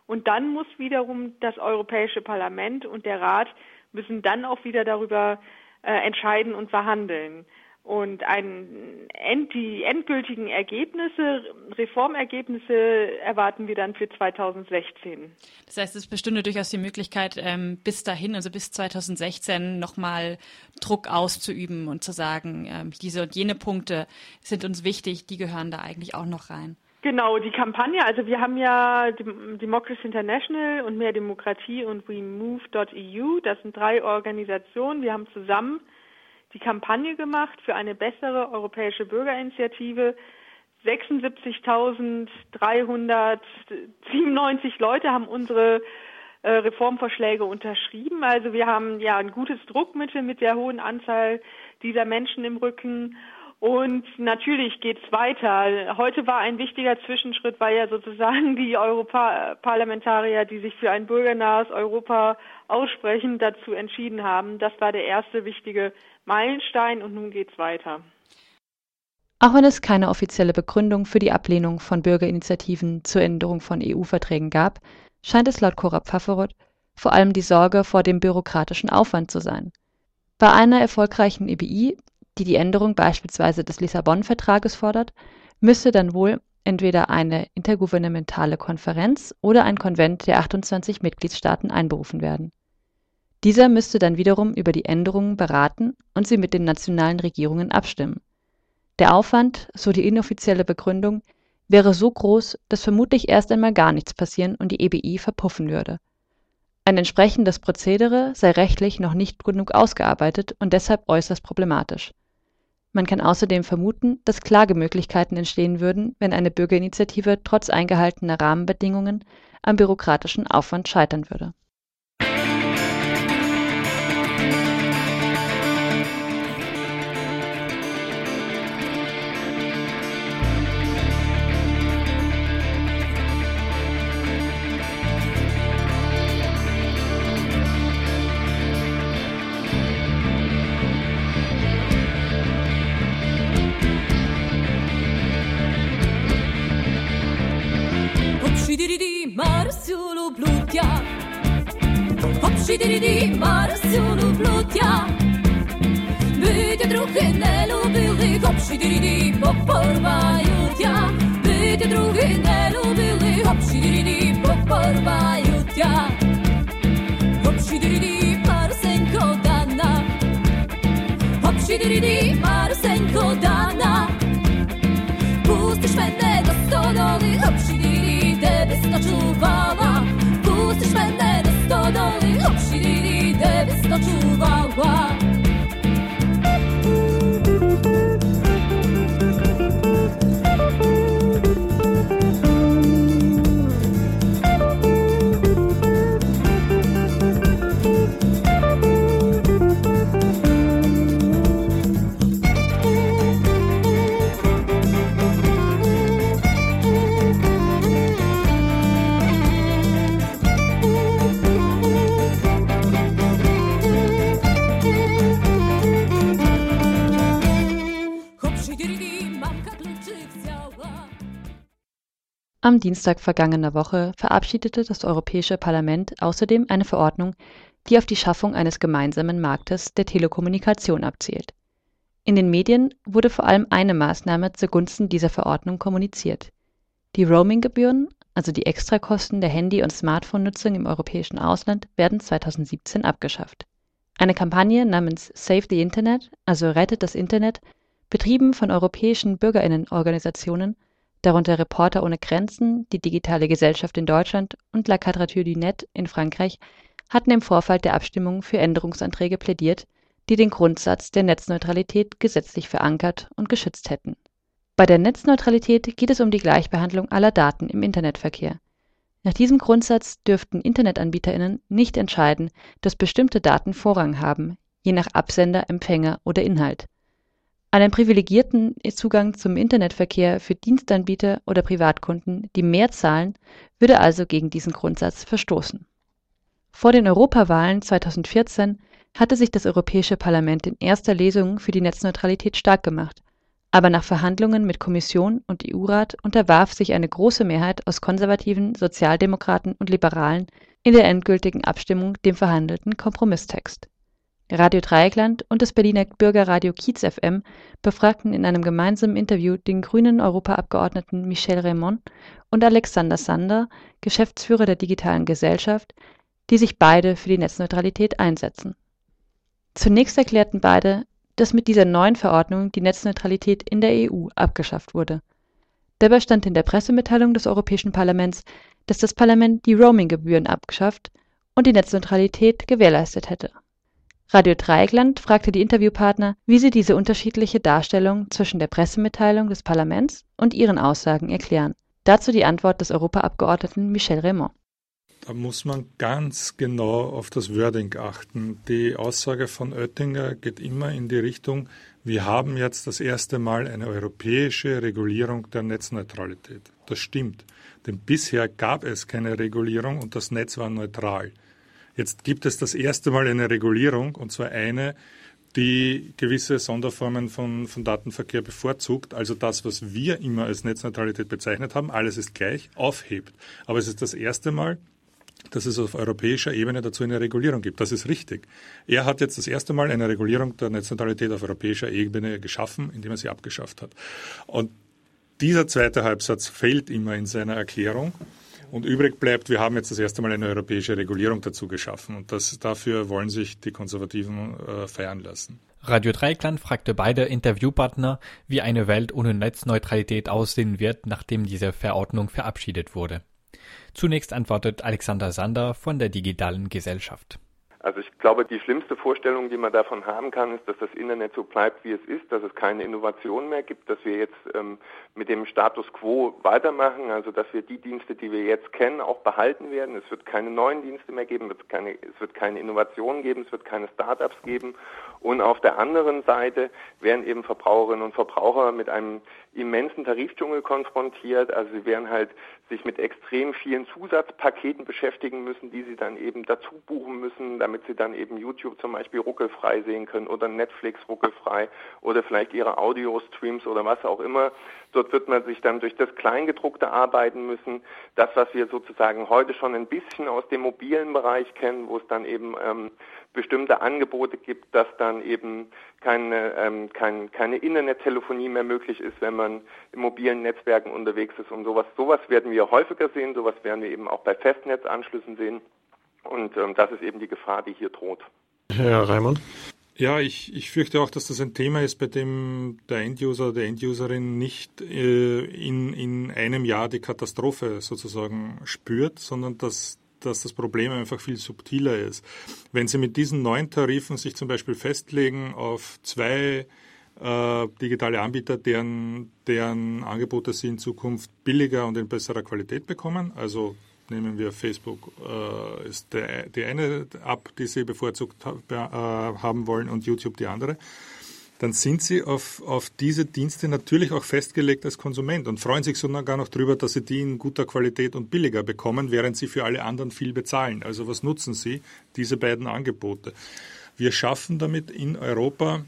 Und dann muss wiederum das Europäische Parlament und der Rat müssen dann auch wieder darüber äh, entscheiden und verhandeln. Und ein, die endgültigen Ergebnisse, Reformergebnisse erwarten wir dann für 2016. Das heißt, es bestünde durchaus die Möglichkeit, ähm, bis dahin, also bis 2016, nochmal Druck auszuüben und zu sagen, ähm, diese und jene Punkte sind uns wichtig, die gehören da eigentlich auch noch rein. Genau, die Kampagne, also wir haben ja Democracy International und Mehr Demokratie und WeMove.eu, das sind drei Organisationen, wir haben zusammen die Kampagne gemacht für eine bessere europäische Bürgerinitiative. 76.397 Leute haben unsere äh, Reformvorschläge unterschrieben. Also wir haben ja ein gutes Druckmittel mit der hohen Anzahl dieser Menschen im Rücken. Und natürlich geht es weiter. Heute war ein wichtiger Zwischenschritt, weil ja sozusagen die Europaparlamentarier, die sich für ein bürgernahes Europa aussprechen, dazu entschieden haben. Das war der erste wichtige Meilenstein und nun geht's weiter. Auch wenn es keine offizielle Begründung für die Ablehnung von Bürgerinitiativen zur Änderung von EU-Verträgen gab, scheint es laut Cora Pfafferoth vor allem die Sorge vor dem bürokratischen Aufwand zu sein. Bei einer erfolgreichen EBI, die die Änderung beispielsweise des Lissabon-Vertrages fordert, müsste dann wohl entweder eine intergouvernementale Konferenz oder ein Konvent der 28 Mitgliedstaaten einberufen werden. Dieser müsste dann wiederum über die Änderungen beraten und sie mit den nationalen Regierungen abstimmen. Der Aufwand, so die inoffizielle Begründung, wäre so groß, dass vermutlich erst einmal gar nichts passieren und die EBI verpuffen würde. Ein entsprechendes Prozedere sei rechtlich noch nicht genug ausgearbeitet und deshalb äußerst problematisch. Man kann außerdem vermuten, dass Klagemöglichkeiten entstehen würden, wenn eine Bürgerinitiative trotz eingehaltener Rahmenbedingungen am bürokratischen Aufwand scheitern würde Hopşidiridi marsulu blutya Hopşidiridi marsulu blutya By te druhy ne lubili Hopşidiridi poporwaju tja By te druhy ne lubili Hopşidiridi poporwaju tja Hopşidiridi marsenko dana Hopşidiridi marsenko dana 出发。Am Dienstag vergangener Woche verabschiedete das Europäische Parlament außerdem eine Verordnung, die auf die Schaffung eines gemeinsamen Marktes der Telekommunikation abzielt. In den Medien wurde vor allem eine Maßnahme zugunsten dieser Verordnung kommuniziert. Die Roaming-Gebühren, also die Extrakosten der Handy- und Smartphone-Nutzung im europäischen Ausland, werden 2017 abgeschafft. Eine Kampagne namens Save the Internet, also Rettet das Internet, betrieben von europäischen Bürgerinnenorganisationen, darunter Reporter ohne Grenzen, die digitale Gesellschaft in Deutschland und La Quadrature du Net in Frankreich, hatten im Vorfeld der Abstimmung für Änderungsanträge plädiert, die den Grundsatz der Netzneutralität gesetzlich verankert und geschützt hätten. Bei der Netzneutralität geht es um die Gleichbehandlung aller Daten im Internetverkehr. Nach diesem Grundsatz dürften Internetanbieterinnen nicht entscheiden, dass bestimmte Daten Vorrang haben, je nach Absender, Empfänger oder Inhalt. Einen privilegierten Zugang zum Internetverkehr für Dienstanbieter oder Privatkunden, die mehr zahlen, würde also gegen diesen Grundsatz verstoßen. Vor den Europawahlen 2014 hatte sich das Europäische Parlament in erster Lesung für die Netzneutralität stark gemacht, aber nach Verhandlungen mit Kommission und EU-Rat unterwarf sich eine große Mehrheit aus Konservativen, Sozialdemokraten und Liberalen in der endgültigen Abstimmung dem verhandelten Kompromisstext. Radio Dreieckland und das Berliner Bürgerradio Kiez FM befragten in einem gemeinsamen Interview den grünen Europaabgeordneten Michel Raymond und Alexander Sander, Geschäftsführer der Digitalen Gesellschaft, die sich beide für die Netzneutralität einsetzen. Zunächst erklärten beide, dass mit dieser neuen Verordnung die Netzneutralität in der EU abgeschafft wurde. Dabei stand in der Pressemitteilung des Europäischen Parlaments, dass das Parlament die Roaming-Gebühren abgeschafft und die Netzneutralität gewährleistet hätte. Radio Dreieckland fragte die Interviewpartner, wie sie diese unterschiedliche Darstellung zwischen der Pressemitteilung des Parlaments und ihren Aussagen erklären. Dazu die Antwort des Europaabgeordneten Michel Raymond. Da muss man ganz genau auf das Wording achten. Die Aussage von Oettinger geht immer in die Richtung, wir haben jetzt das erste Mal eine europäische Regulierung der Netzneutralität. Das stimmt, denn bisher gab es keine Regulierung und das Netz war neutral. Jetzt gibt es das erste Mal eine Regulierung, und zwar eine, die gewisse Sonderformen von, von Datenverkehr bevorzugt, also das, was wir immer als Netzneutralität bezeichnet haben, alles ist gleich, aufhebt. Aber es ist das erste Mal, dass es auf europäischer Ebene dazu eine Regulierung gibt. Das ist richtig. Er hat jetzt das erste Mal eine Regulierung der Netzneutralität auf europäischer Ebene geschaffen, indem er sie abgeschafft hat. Und dieser zweite Halbsatz fehlt immer in seiner Erklärung. Und übrig bleibt, wir haben jetzt das erste Mal eine europäische Regulierung dazu geschaffen. Und das, dafür wollen sich die Konservativen äh, feiern lassen. Radio Dreieckland fragte beide Interviewpartner, wie eine Welt ohne Netzneutralität aussehen wird, nachdem diese Verordnung verabschiedet wurde. Zunächst antwortet Alexander Sander von der Digitalen Gesellschaft. Also ich glaube, die schlimmste Vorstellung, die man davon haben kann, ist, dass das Internet so bleibt, wie es ist, dass es keine Innovation mehr gibt, dass wir jetzt ähm, mit dem Status quo weitermachen, also dass wir die Dienste, die wir jetzt kennen, auch behalten werden. Es wird keine neuen Dienste mehr geben, es wird keine, es wird keine Innovationen geben, es wird keine Startups geben. Und auf der anderen Seite werden eben Verbraucherinnen und Verbraucher mit einem immensen Tarifdschungel konfrontiert. Also sie werden halt sich mit extrem vielen Zusatzpaketen beschäftigen müssen, die sie dann eben dazu buchen müssen, damit sie dann eben YouTube zum Beispiel ruckelfrei sehen können oder Netflix ruckelfrei oder vielleicht ihre Audio-Streams oder was auch immer. Dort wird man sich dann durch das Kleingedruckte arbeiten müssen. Das, was wir sozusagen heute schon ein bisschen aus dem mobilen Bereich kennen, wo es dann eben ähm, bestimmte Angebote gibt, dass dann eben keine, ähm, kein, keine Internettelefonie mehr möglich ist, wenn man in mobilen Netzwerken unterwegs ist und sowas. Sowas werden wir häufiger sehen, sowas werden wir eben auch bei Festnetzanschlüssen sehen. Und ähm, das ist eben die Gefahr, die hier droht. Herr Raimund? Ja, ich, ich fürchte auch, dass das ein Thema ist, bei dem der Enduser oder der Enduserin nicht äh, in, in einem Jahr die Katastrophe sozusagen spürt, sondern dass, dass das Problem einfach viel subtiler ist. Wenn Sie mit diesen neuen Tarifen sich zum Beispiel festlegen auf zwei äh, digitale Anbieter, deren, deren Angebote Sie in Zukunft billiger und in besserer Qualität bekommen, also nehmen wir Facebook, äh, ist der, die eine App, die Sie bevorzugt ha, äh, haben wollen und YouTube die andere, dann sind Sie auf, auf diese Dienste natürlich auch festgelegt als Konsument und freuen sich sogar noch darüber, dass Sie die in guter Qualität und billiger bekommen, während Sie für alle anderen viel bezahlen. Also was nutzen Sie, diese beiden Angebote? Wir schaffen damit in Europa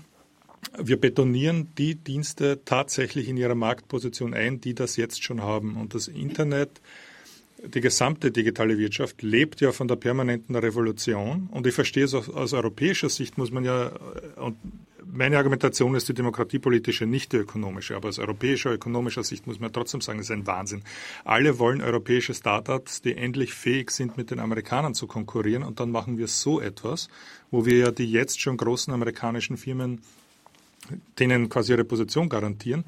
wir betonieren die Dienste tatsächlich in ihrer Marktposition ein, die das jetzt schon haben. Und das Internet die gesamte digitale Wirtschaft lebt ja von der permanenten Revolution. Und ich verstehe es aus, aus europäischer Sicht, muss man ja, und meine Argumentation ist die demokratiepolitische, nicht die ökonomische, aber aus europäischer, ökonomischer Sicht muss man trotzdem sagen, es ist ein Wahnsinn. Alle wollen europäische Startups, die endlich fähig sind, mit den Amerikanern zu konkurrieren. Und dann machen wir so etwas, wo wir ja die jetzt schon großen amerikanischen Firmen denen quasi ihre Position garantieren.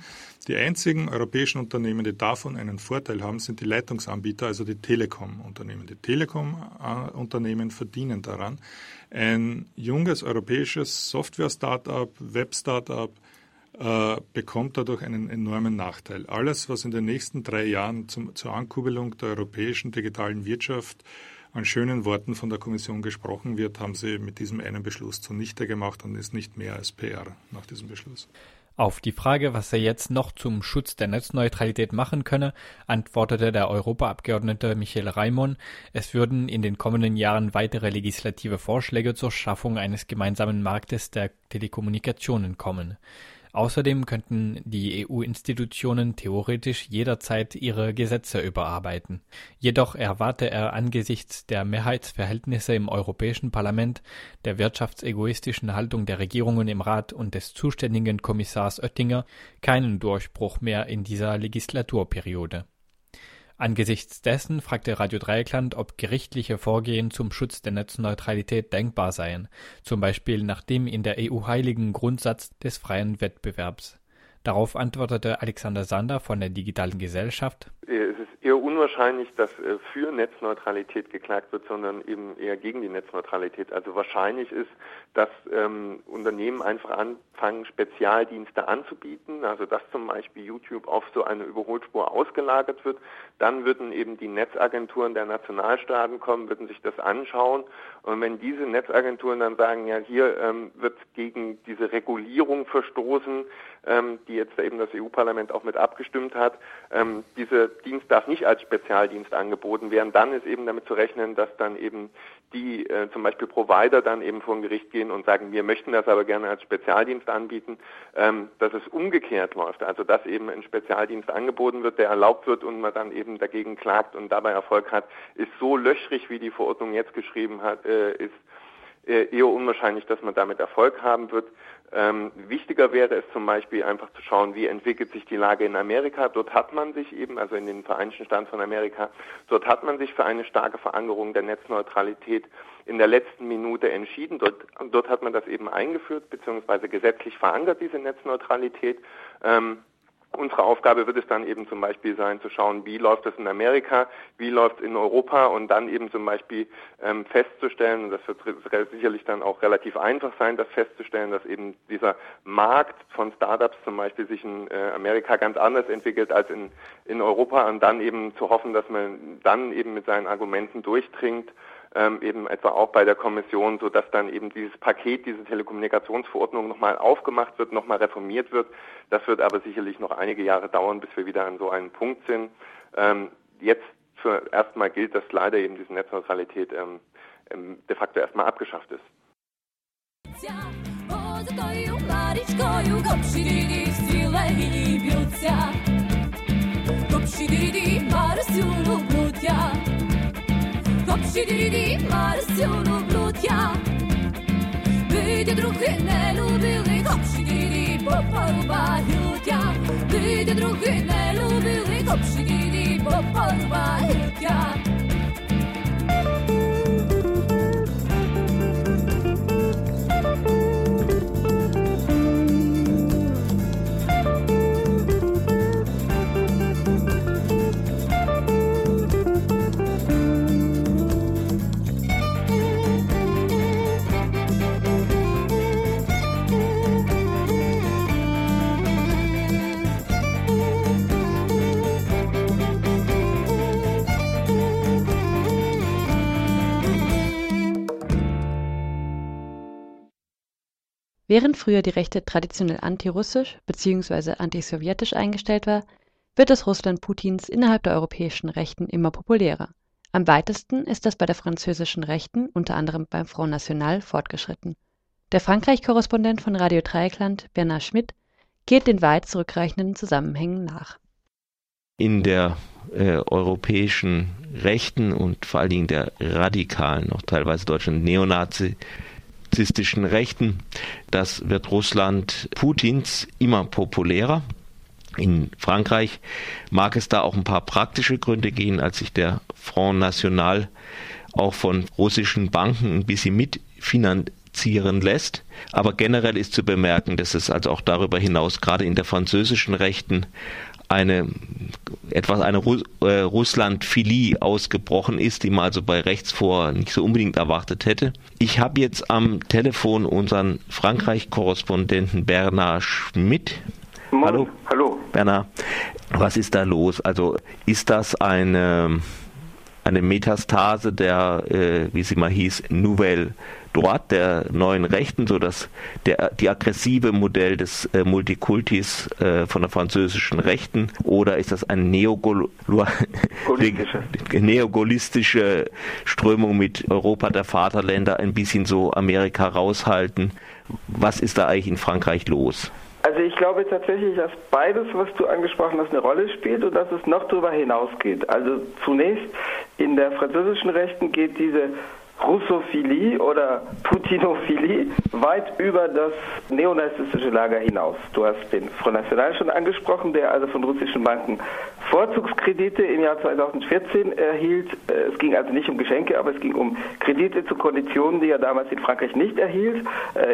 Die einzigen europäischen Unternehmen, die davon einen Vorteil haben, sind die Leitungsanbieter, also die Telekom-Unternehmen. Die Telekom-Unternehmen verdienen daran. Ein junges europäisches Software-Startup, Web-Startup äh, bekommt dadurch einen enormen Nachteil. Alles, was in den nächsten drei Jahren zum, zur Ankurbelung der europäischen digitalen Wirtschaft an schönen Worten von der Kommission gesprochen wird, haben sie mit diesem einen Beschluss zunichte gemacht und ist nicht mehr als PR nach diesem Beschluss. Auf die Frage, was er jetzt noch zum Schutz der Netzneutralität machen könne, antwortete der Europaabgeordnete Michael Raimon, es würden in den kommenden Jahren weitere legislative Vorschläge zur Schaffung eines gemeinsamen Marktes der Telekommunikationen kommen. Außerdem könnten die EU-Institutionen theoretisch jederzeit ihre Gesetze überarbeiten. Jedoch erwarte er angesichts der Mehrheitsverhältnisse im Europäischen Parlament, der wirtschaftsegoistischen Haltung der Regierungen im Rat und des zuständigen Kommissars Oettinger keinen Durchbruch mehr in dieser Legislaturperiode. Angesichts dessen fragte Radio Dreieckland, ob gerichtliche Vorgehen zum Schutz der Netzneutralität denkbar seien, zum Beispiel nach dem in der EU heiligen Grundsatz des freien Wettbewerbs. Darauf antwortete Alexander Sander von der Digitalen Gesellschaft. Es ist eher unwahrscheinlich, dass äh, für Netzneutralität geklagt wird, sondern eben eher gegen die Netzneutralität. Also wahrscheinlich ist, dass ähm, Unternehmen einfach anfangen, Spezialdienste anzubieten, also dass zum Beispiel YouTube auf so eine Überholspur ausgelagert wird. Dann würden eben die Netzagenturen der Nationalstaaten kommen, würden sich das anschauen. Und wenn diese Netzagenturen dann sagen, ja, hier ähm, wird gegen diese Regulierung verstoßen, ähm, die jetzt eben das EU-Parlament auch mit abgestimmt hat, ähm, dieser Dienst darf nicht als Spezialdienst angeboten werden, dann ist eben damit zu rechnen, dass dann eben die äh, zum Beispiel Provider dann eben vor ein Gericht gehen und sagen, wir möchten das aber gerne als Spezialdienst anbieten, ähm, dass es umgekehrt läuft. Also dass eben ein Spezialdienst angeboten wird, der erlaubt wird und man dann eben dagegen klagt und dabei Erfolg hat, ist so löchrig, wie die Verordnung jetzt geschrieben hat, äh, ist äh, eher unwahrscheinlich, dass man damit Erfolg haben wird. Ähm, wichtiger wäre es zum Beispiel einfach zu schauen, wie entwickelt sich die Lage in Amerika. Dort hat man sich eben, also in den Vereinigten Staaten von Amerika, dort hat man sich für eine starke Verankerung der Netzneutralität in der letzten Minute entschieden. Dort, dort hat man das eben eingeführt, beziehungsweise gesetzlich verankert, diese Netzneutralität. Ähm, Unsere Aufgabe wird es dann eben zum Beispiel sein, zu schauen, wie läuft das in Amerika, wie läuft es in Europa und dann eben zum Beispiel ähm, festzustellen, und das wird sicherlich dann auch relativ einfach sein, das festzustellen, dass eben dieser Markt von Startups zum Beispiel sich in äh, Amerika ganz anders entwickelt als in, in Europa und dann eben zu hoffen, dass man dann eben mit seinen Argumenten durchdringt ähm, eben etwa auch bei der Kommission, sodass dann eben dieses Paket, diese Telekommunikationsverordnung nochmal aufgemacht wird, nochmal reformiert wird. Das wird aber sicherlich noch einige Jahre dauern, bis wir wieder an so einem Punkt sind. Ähm, jetzt für erstmal gilt, dass leider eben diese Netzneutralität ähm, ähm de facto erstmal abgeschafft ist. Ja. Обширі Марсюну брудя. Диді други не любили, обширі попарба людя. Диді други не любили, обширі попарба людя. Während früher die Rechte traditionell antirussisch bzw. antisowjetisch eingestellt war, wird das Russland Putins innerhalb der europäischen Rechten immer populärer. Am weitesten ist das bei der französischen Rechten, unter anderem beim Front National, fortgeschritten. Der Frankreich-Korrespondent von Radio Dreieckland, Bernard Schmidt, geht den weit zurückreichenden Zusammenhängen nach. In der äh, europäischen Rechten und vor allen Dingen der radikalen, auch teilweise deutschen neonazistischen Rechten, das wird Russland Putins immer populärer. In Frankreich mag es da auch ein paar praktische Gründe gehen, als sich der Front National auch von russischen Banken ein bisschen mitfinanzieren lässt. Aber generell ist zu bemerken, dass es also auch darüber hinaus gerade in der französischen Rechten eine etwas eine Ru äh, Russland-Philie ausgebrochen ist, die man also bei rechts vor nicht so unbedingt erwartet hätte. Ich habe jetzt am Telefon unseren Frankreich-Korrespondenten Bernard Schmidt. Moin. Hallo. Hallo. Bernard, was ist da los? Also ist das eine, eine Metastase der, äh, wie sie mal hieß, Nouvelle Droite, der neuen Rechten, so dass der, die aggressive Modell des äh, Multikultis äh, von der französischen Rechten oder ist das eine neogol neogolistische Strömung mit Europa der Vaterländer ein bisschen so Amerika raushalten? Was ist da eigentlich in Frankreich los? Also ich glaube tatsächlich, dass beides, was du angesprochen hast, eine Rolle spielt und dass es noch darüber hinausgeht. Also zunächst in der französischen Rechten geht diese Russophilie oder Putinophilie weit über das neonazistische Lager hinaus. Du hast den Front National schon angesprochen, der also von russischen Banken Vorzugskredite im Jahr 2014 erhielt. Es ging also nicht um Geschenke, aber es ging um Kredite zu Konditionen, die er damals in Frankreich nicht erhielt,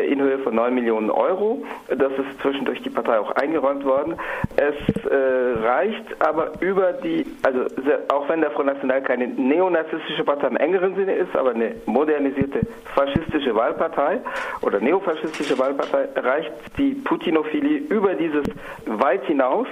in Höhe von 9 Millionen Euro. Das ist zwischendurch die Partei auch eingeräumt worden. Es äh, reicht aber über die, also auch wenn der Front National keine neonazistische Partei im engeren Sinne ist, aber eine modernisierte faschistische Wahlpartei oder neofaschistische Wahlpartei reicht die Putinophilie über dieses weit hinaus.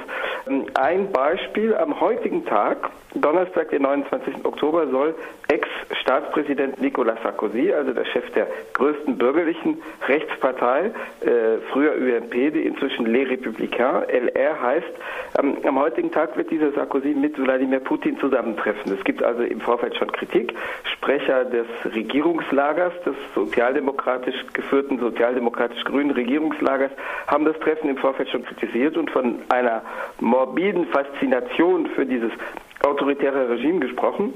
Ein Beispiel am heutigen Tag, Donnerstag, den 29. Oktober, soll Ex-Staatspräsident Nicolas Sarkozy, also der Chef der größten bürgerlichen Rechtspartei, äh, früher UMP, die inzwischen Les Républicains, LR heißt, ähm, am heutigen Tag wird dieser Sarkozy mit Wladimir Putin zusammentreffen. Es gibt also im Vorfeld schon Kritik. Sprecher des Regierungslagers, des sozialdemokratisch geführten, sozialdemokratisch grünen Regierungslagers, haben das Treffen im Vorfeld schon kritisiert und von einer morbiden Faszination für dieses autoritäre Regime gesprochen.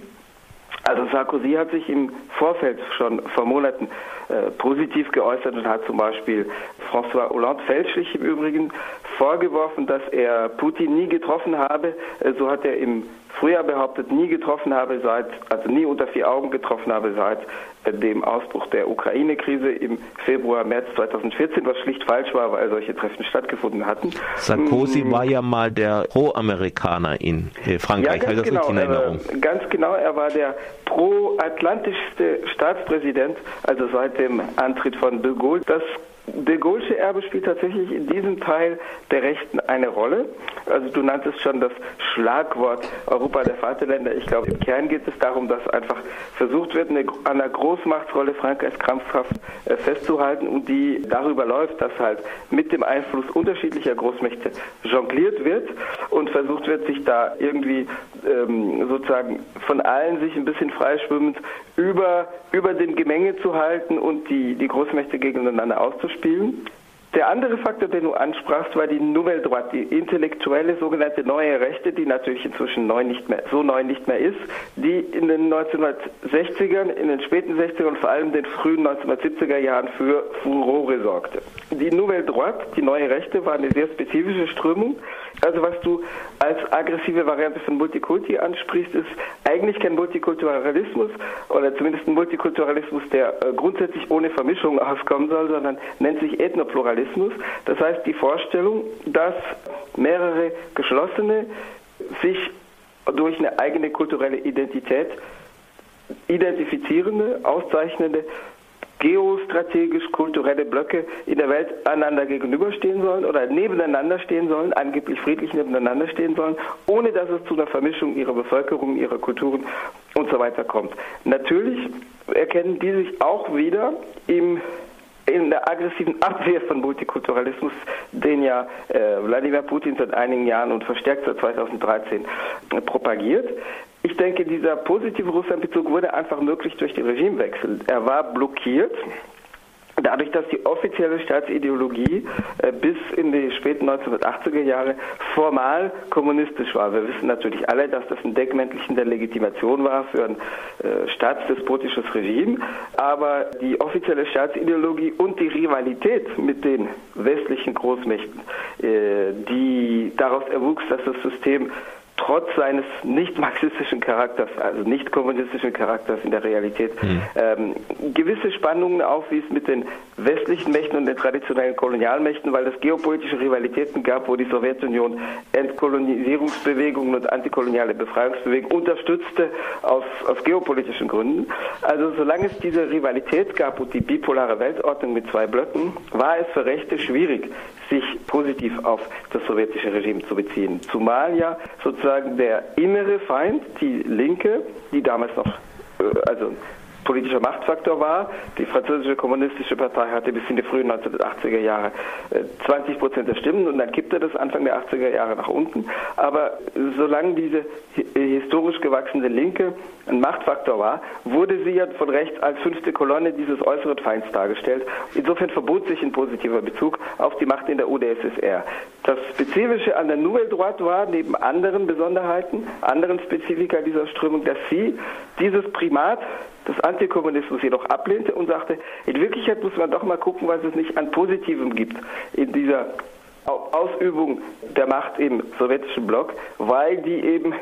Also Sarkozy hat sich im Vorfeld schon vor Monaten äh, positiv geäußert und hat zum Beispiel François Hollande fälschlich im Übrigen vorgeworfen, dass er Putin nie getroffen habe. Äh, so hat er im Frühjahr behauptet, nie getroffen habe seit, also nie unter vier Augen getroffen habe seit äh, dem Ausbruch der Ukraine-Krise im Februar, März 2014, was schlicht falsch war, weil solche Treffen stattgefunden hatten. Sarkozy Mm, war ja mal der Pro-Amerikaner in äh, Frankreich, ja, habe ich ganz das genau, in Erinnerung? ganz genau, er war der pro-atlantischste Staatspräsident, also seit dem Antritt von de Gaulle. Das de Gaulle'sche Erbe spielt tatsächlich in diesem Teil der Rechten eine Rolle. Also du nanntest schon das Schlagwort Europa der Vaterländer. Ich glaube, im Kern geht es darum, dass einfach versucht wird, eine, an der Großmachtsrolle Frankreichs krampfhaft äh, festzuhalten und die darüber läuft, dass halt mit dem Einfluss unterschiedlicher Großmächte jongliert wird und versucht wird, sich da irgendwie ähm, sozusagen von allen sich ein bisschen freischwimmend über, über dem Gemenge zu halten und die, die Großmächte gegeneinander auszuspielen. Der andere Faktor, den du ansprachst, war die Nouvelle Droite, die intellektuelle sogenannte neue Rechte, die natürlich inzwischen neu nicht mehr, so neu nicht mehr ist, die in den 1960ern, in den späten 60ern und vor allem den frühen 1970er Jahren für Furore sorgte. Die Nouvelle Droite, die neue Rechte, war eine sehr spezifische Strömung. Also was du als aggressive Variante von Multikulti ansprichst, ist eigentlich kein Multikulturalismus oder zumindest ein Multikulturalismus, der äh, grundsätzlich ohne Vermischung auskommen soll, sondern nennt sich Ethnopluralismus. Das heißt die Vorstellung, dass mehrere geschlossene sich durch eine eigene kulturelle Identität identifizierende, auszeichnende geostrategisch kulturelle Blöcke in der Welt einander gegenüberstehen sollen oder nebeneinander stehen sollen, angeblich friedlich nebeneinander stehen sollen, ohne dass es zu einer Vermischung ihrer Bevölkerung, ihrer Kulturen und so weiter kommt. Natürlich erkennen die sich auch wieder im in der aggressiven Abwehr von Multikulturalismus, den ja äh, Wladimir Putin seit einigen Jahren und verstärkt seit 2013 äh, propagiert. Ich denke, dieser positive Russlandbezug wurde einfach möglich durch den Regimewechsel. Er war blockiert Dadurch, dass die offizielle Staatsideologie äh, bis in die späten 1980er Jahre formal kommunistisch war. Wir wissen natürlich alle, dass das ein Deckmäntelchen der Legitimation war für ein äh, staatsdespotisches Regime. Aber die offizielle Staatsideologie und die Rivalität mit den westlichen Großmächten, äh, die daraus erwuchs, dass das System trotz seines nicht marxistischen Charakters, also nicht kommunistischen Charakters in der Realität, mhm. ähm, gewisse Spannungen aufwies mit den westlichen Mächten und den traditionellen Kolonialmächten, weil es geopolitische Rivalitäten gab, wo die Sowjetunion Entkolonisierungsbewegungen und antikoloniale Befreiungsbewegungen unterstützte aus, aus geopolitischen Gründen. Also solange es diese Rivalität gab und die bipolare Weltordnung mit zwei Blöcken, war es für Rechte schwierig, sich positiv auf das sowjetische Regime zu beziehen. Zumal ja sozusagen der innere Feind, die Linke, die damals noch, äh, also politischer Machtfaktor war. Die französische kommunistische Partei hatte bis in die frühen 1980er Jahre 20 äh, Prozent der Stimmen und dann kippte das Anfang der 80er Jahre nach unten. Aber solange diese historisch gewachsene Linke ein Machtfaktor war, wurde sie ja von rechts als fünfte Kolonne dieses äußeren Feinds dargestellt. Insofern verbot sich ein positiver Bezug auf die Macht in der UdSSR. Das Spezifische an der Nouvelle Droite war, neben anderen Besonderheiten, anderen Spezifika dieser Strömung, dass sie dieses Primat des Antikommunismus jedoch ablehnte und sagte, in Wirklichkeit muss man doch mal gucken, was es nicht an Positivem gibt in dieser Ausübung der Macht im sowjetischen Block, weil die eben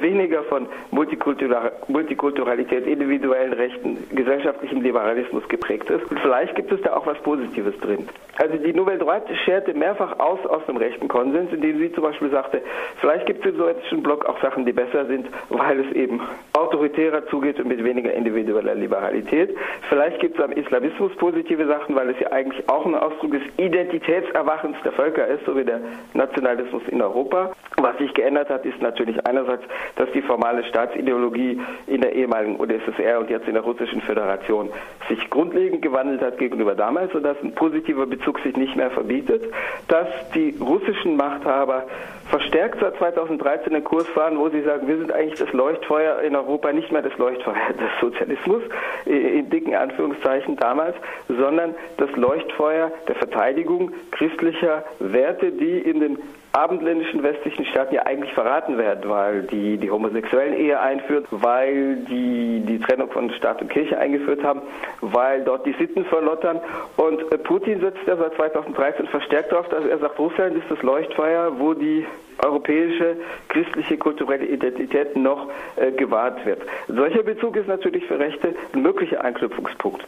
weniger von Multikulturalität, individuellen Rechten, gesellschaftlichem Liberalismus geprägt ist. Und vielleicht gibt es da auch was Positives drin. Also die Nouvelle Droite scherte mehrfach aus aus dem rechten Konsens, indem sie zum Beispiel sagte, vielleicht gibt es im sowjetischen Block auch Sachen, die besser sind, weil es eben autoritärer zugeht und mit weniger individueller Liberalität. Vielleicht gibt es am Islamismus positive Sachen, weil es ja eigentlich auch ein Ausdruck des Identitätserwachens der Völker stärker ist, so wie der Nationalismus in Europa. Was sich geändert hat, ist natürlich einerseits, dass die formale Staatsideologie in der ehemaligen UdSSR und jetzt in der Russischen Föderation sich grundlegend gewandelt hat gegenüber damals, sodass ein positiver Bezug sich nicht mehr verbietet, dass die russischen Machthaber verstärkt seit 2013 einen Kurs fahren, wo sie sagen, wir sind eigentlich das Leuchtfeuer in Europa, nicht mehr das Leuchtfeuer des Sozialismus, in dicken Anführungszeichen damals, sondern das Leuchtfeuer der Verteidigung christlicher Werte, die in den abendländischen westlichen Staaten ja eigentlich verraten werden, weil die die homosexuellen Ehe einführt, weil die die Trennung von Staat und Kirche eingeführt haben, weil dort die Sitten verlottern. Und äh, Putin setzt ja seit 2013 verstärkt darauf, dass er sagt, Russland ist das Leuchtfeuer, wo die europäische christliche kulturelle Identität noch äh, gewahrt wird. Solcher Bezug ist natürlich für Rechte ein möglicher Anknüpfungspunkt.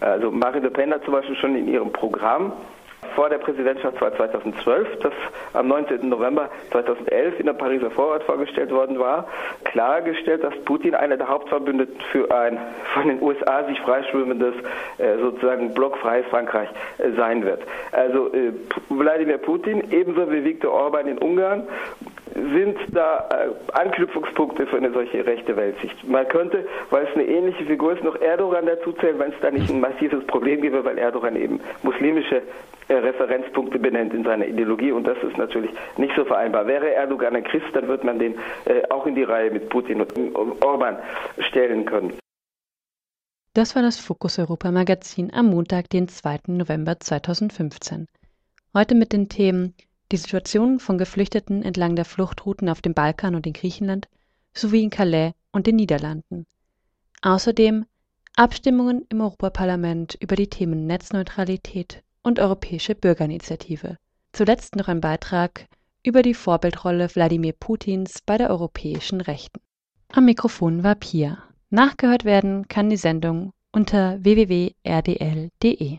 Also Marine Le Pen hat zum Beispiel schon in ihrem Programm vor der Präsidentschaft 2012, das am 19. November 2011 in der Pariser Vorort vorgestellt worden war, klargestellt, dass Putin einer der Hauptverbündeten für ein von den USA sich freischwimmendes, äh, sozusagen blockfreies Frankreich äh, sein wird. Also äh, Wladimir Putin, ebenso wie Viktor Orban in Ungarn, sind da Anknüpfungspunkte für eine solche rechte Weltsicht. Man könnte, weil es eine ähnliche Figur ist, noch Erdogan dazu zählen, wenn es da nicht ein massives Problem gäbe, weil Erdogan eben muslimische Referenzpunkte benennt in seiner Ideologie und das ist natürlich nicht so vereinbar. Wäre Erdogan ein Christ, dann wird man den äh, auch in die Reihe mit Putin und Orban stellen können. Das war das Fokus Europa Magazin am Montag, den 2. November 2015. Heute mit den Themen die Situation von Geflüchteten entlang der Fluchtrouten auf dem Balkan und in Griechenland sowie in Calais und den Niederlanden. Außerdem Abstimmungen im Europaparlament über die Themen Netzneutralität, und Europäische Bürgerinitiative. Zuletzt noch ein Beitrag über die Vorbildrolle Wladimir Putins bei der europäischen Rechten. Am Mikrofon war Pia. Nachgehört werden kann die Sendung unter www.rdl.de.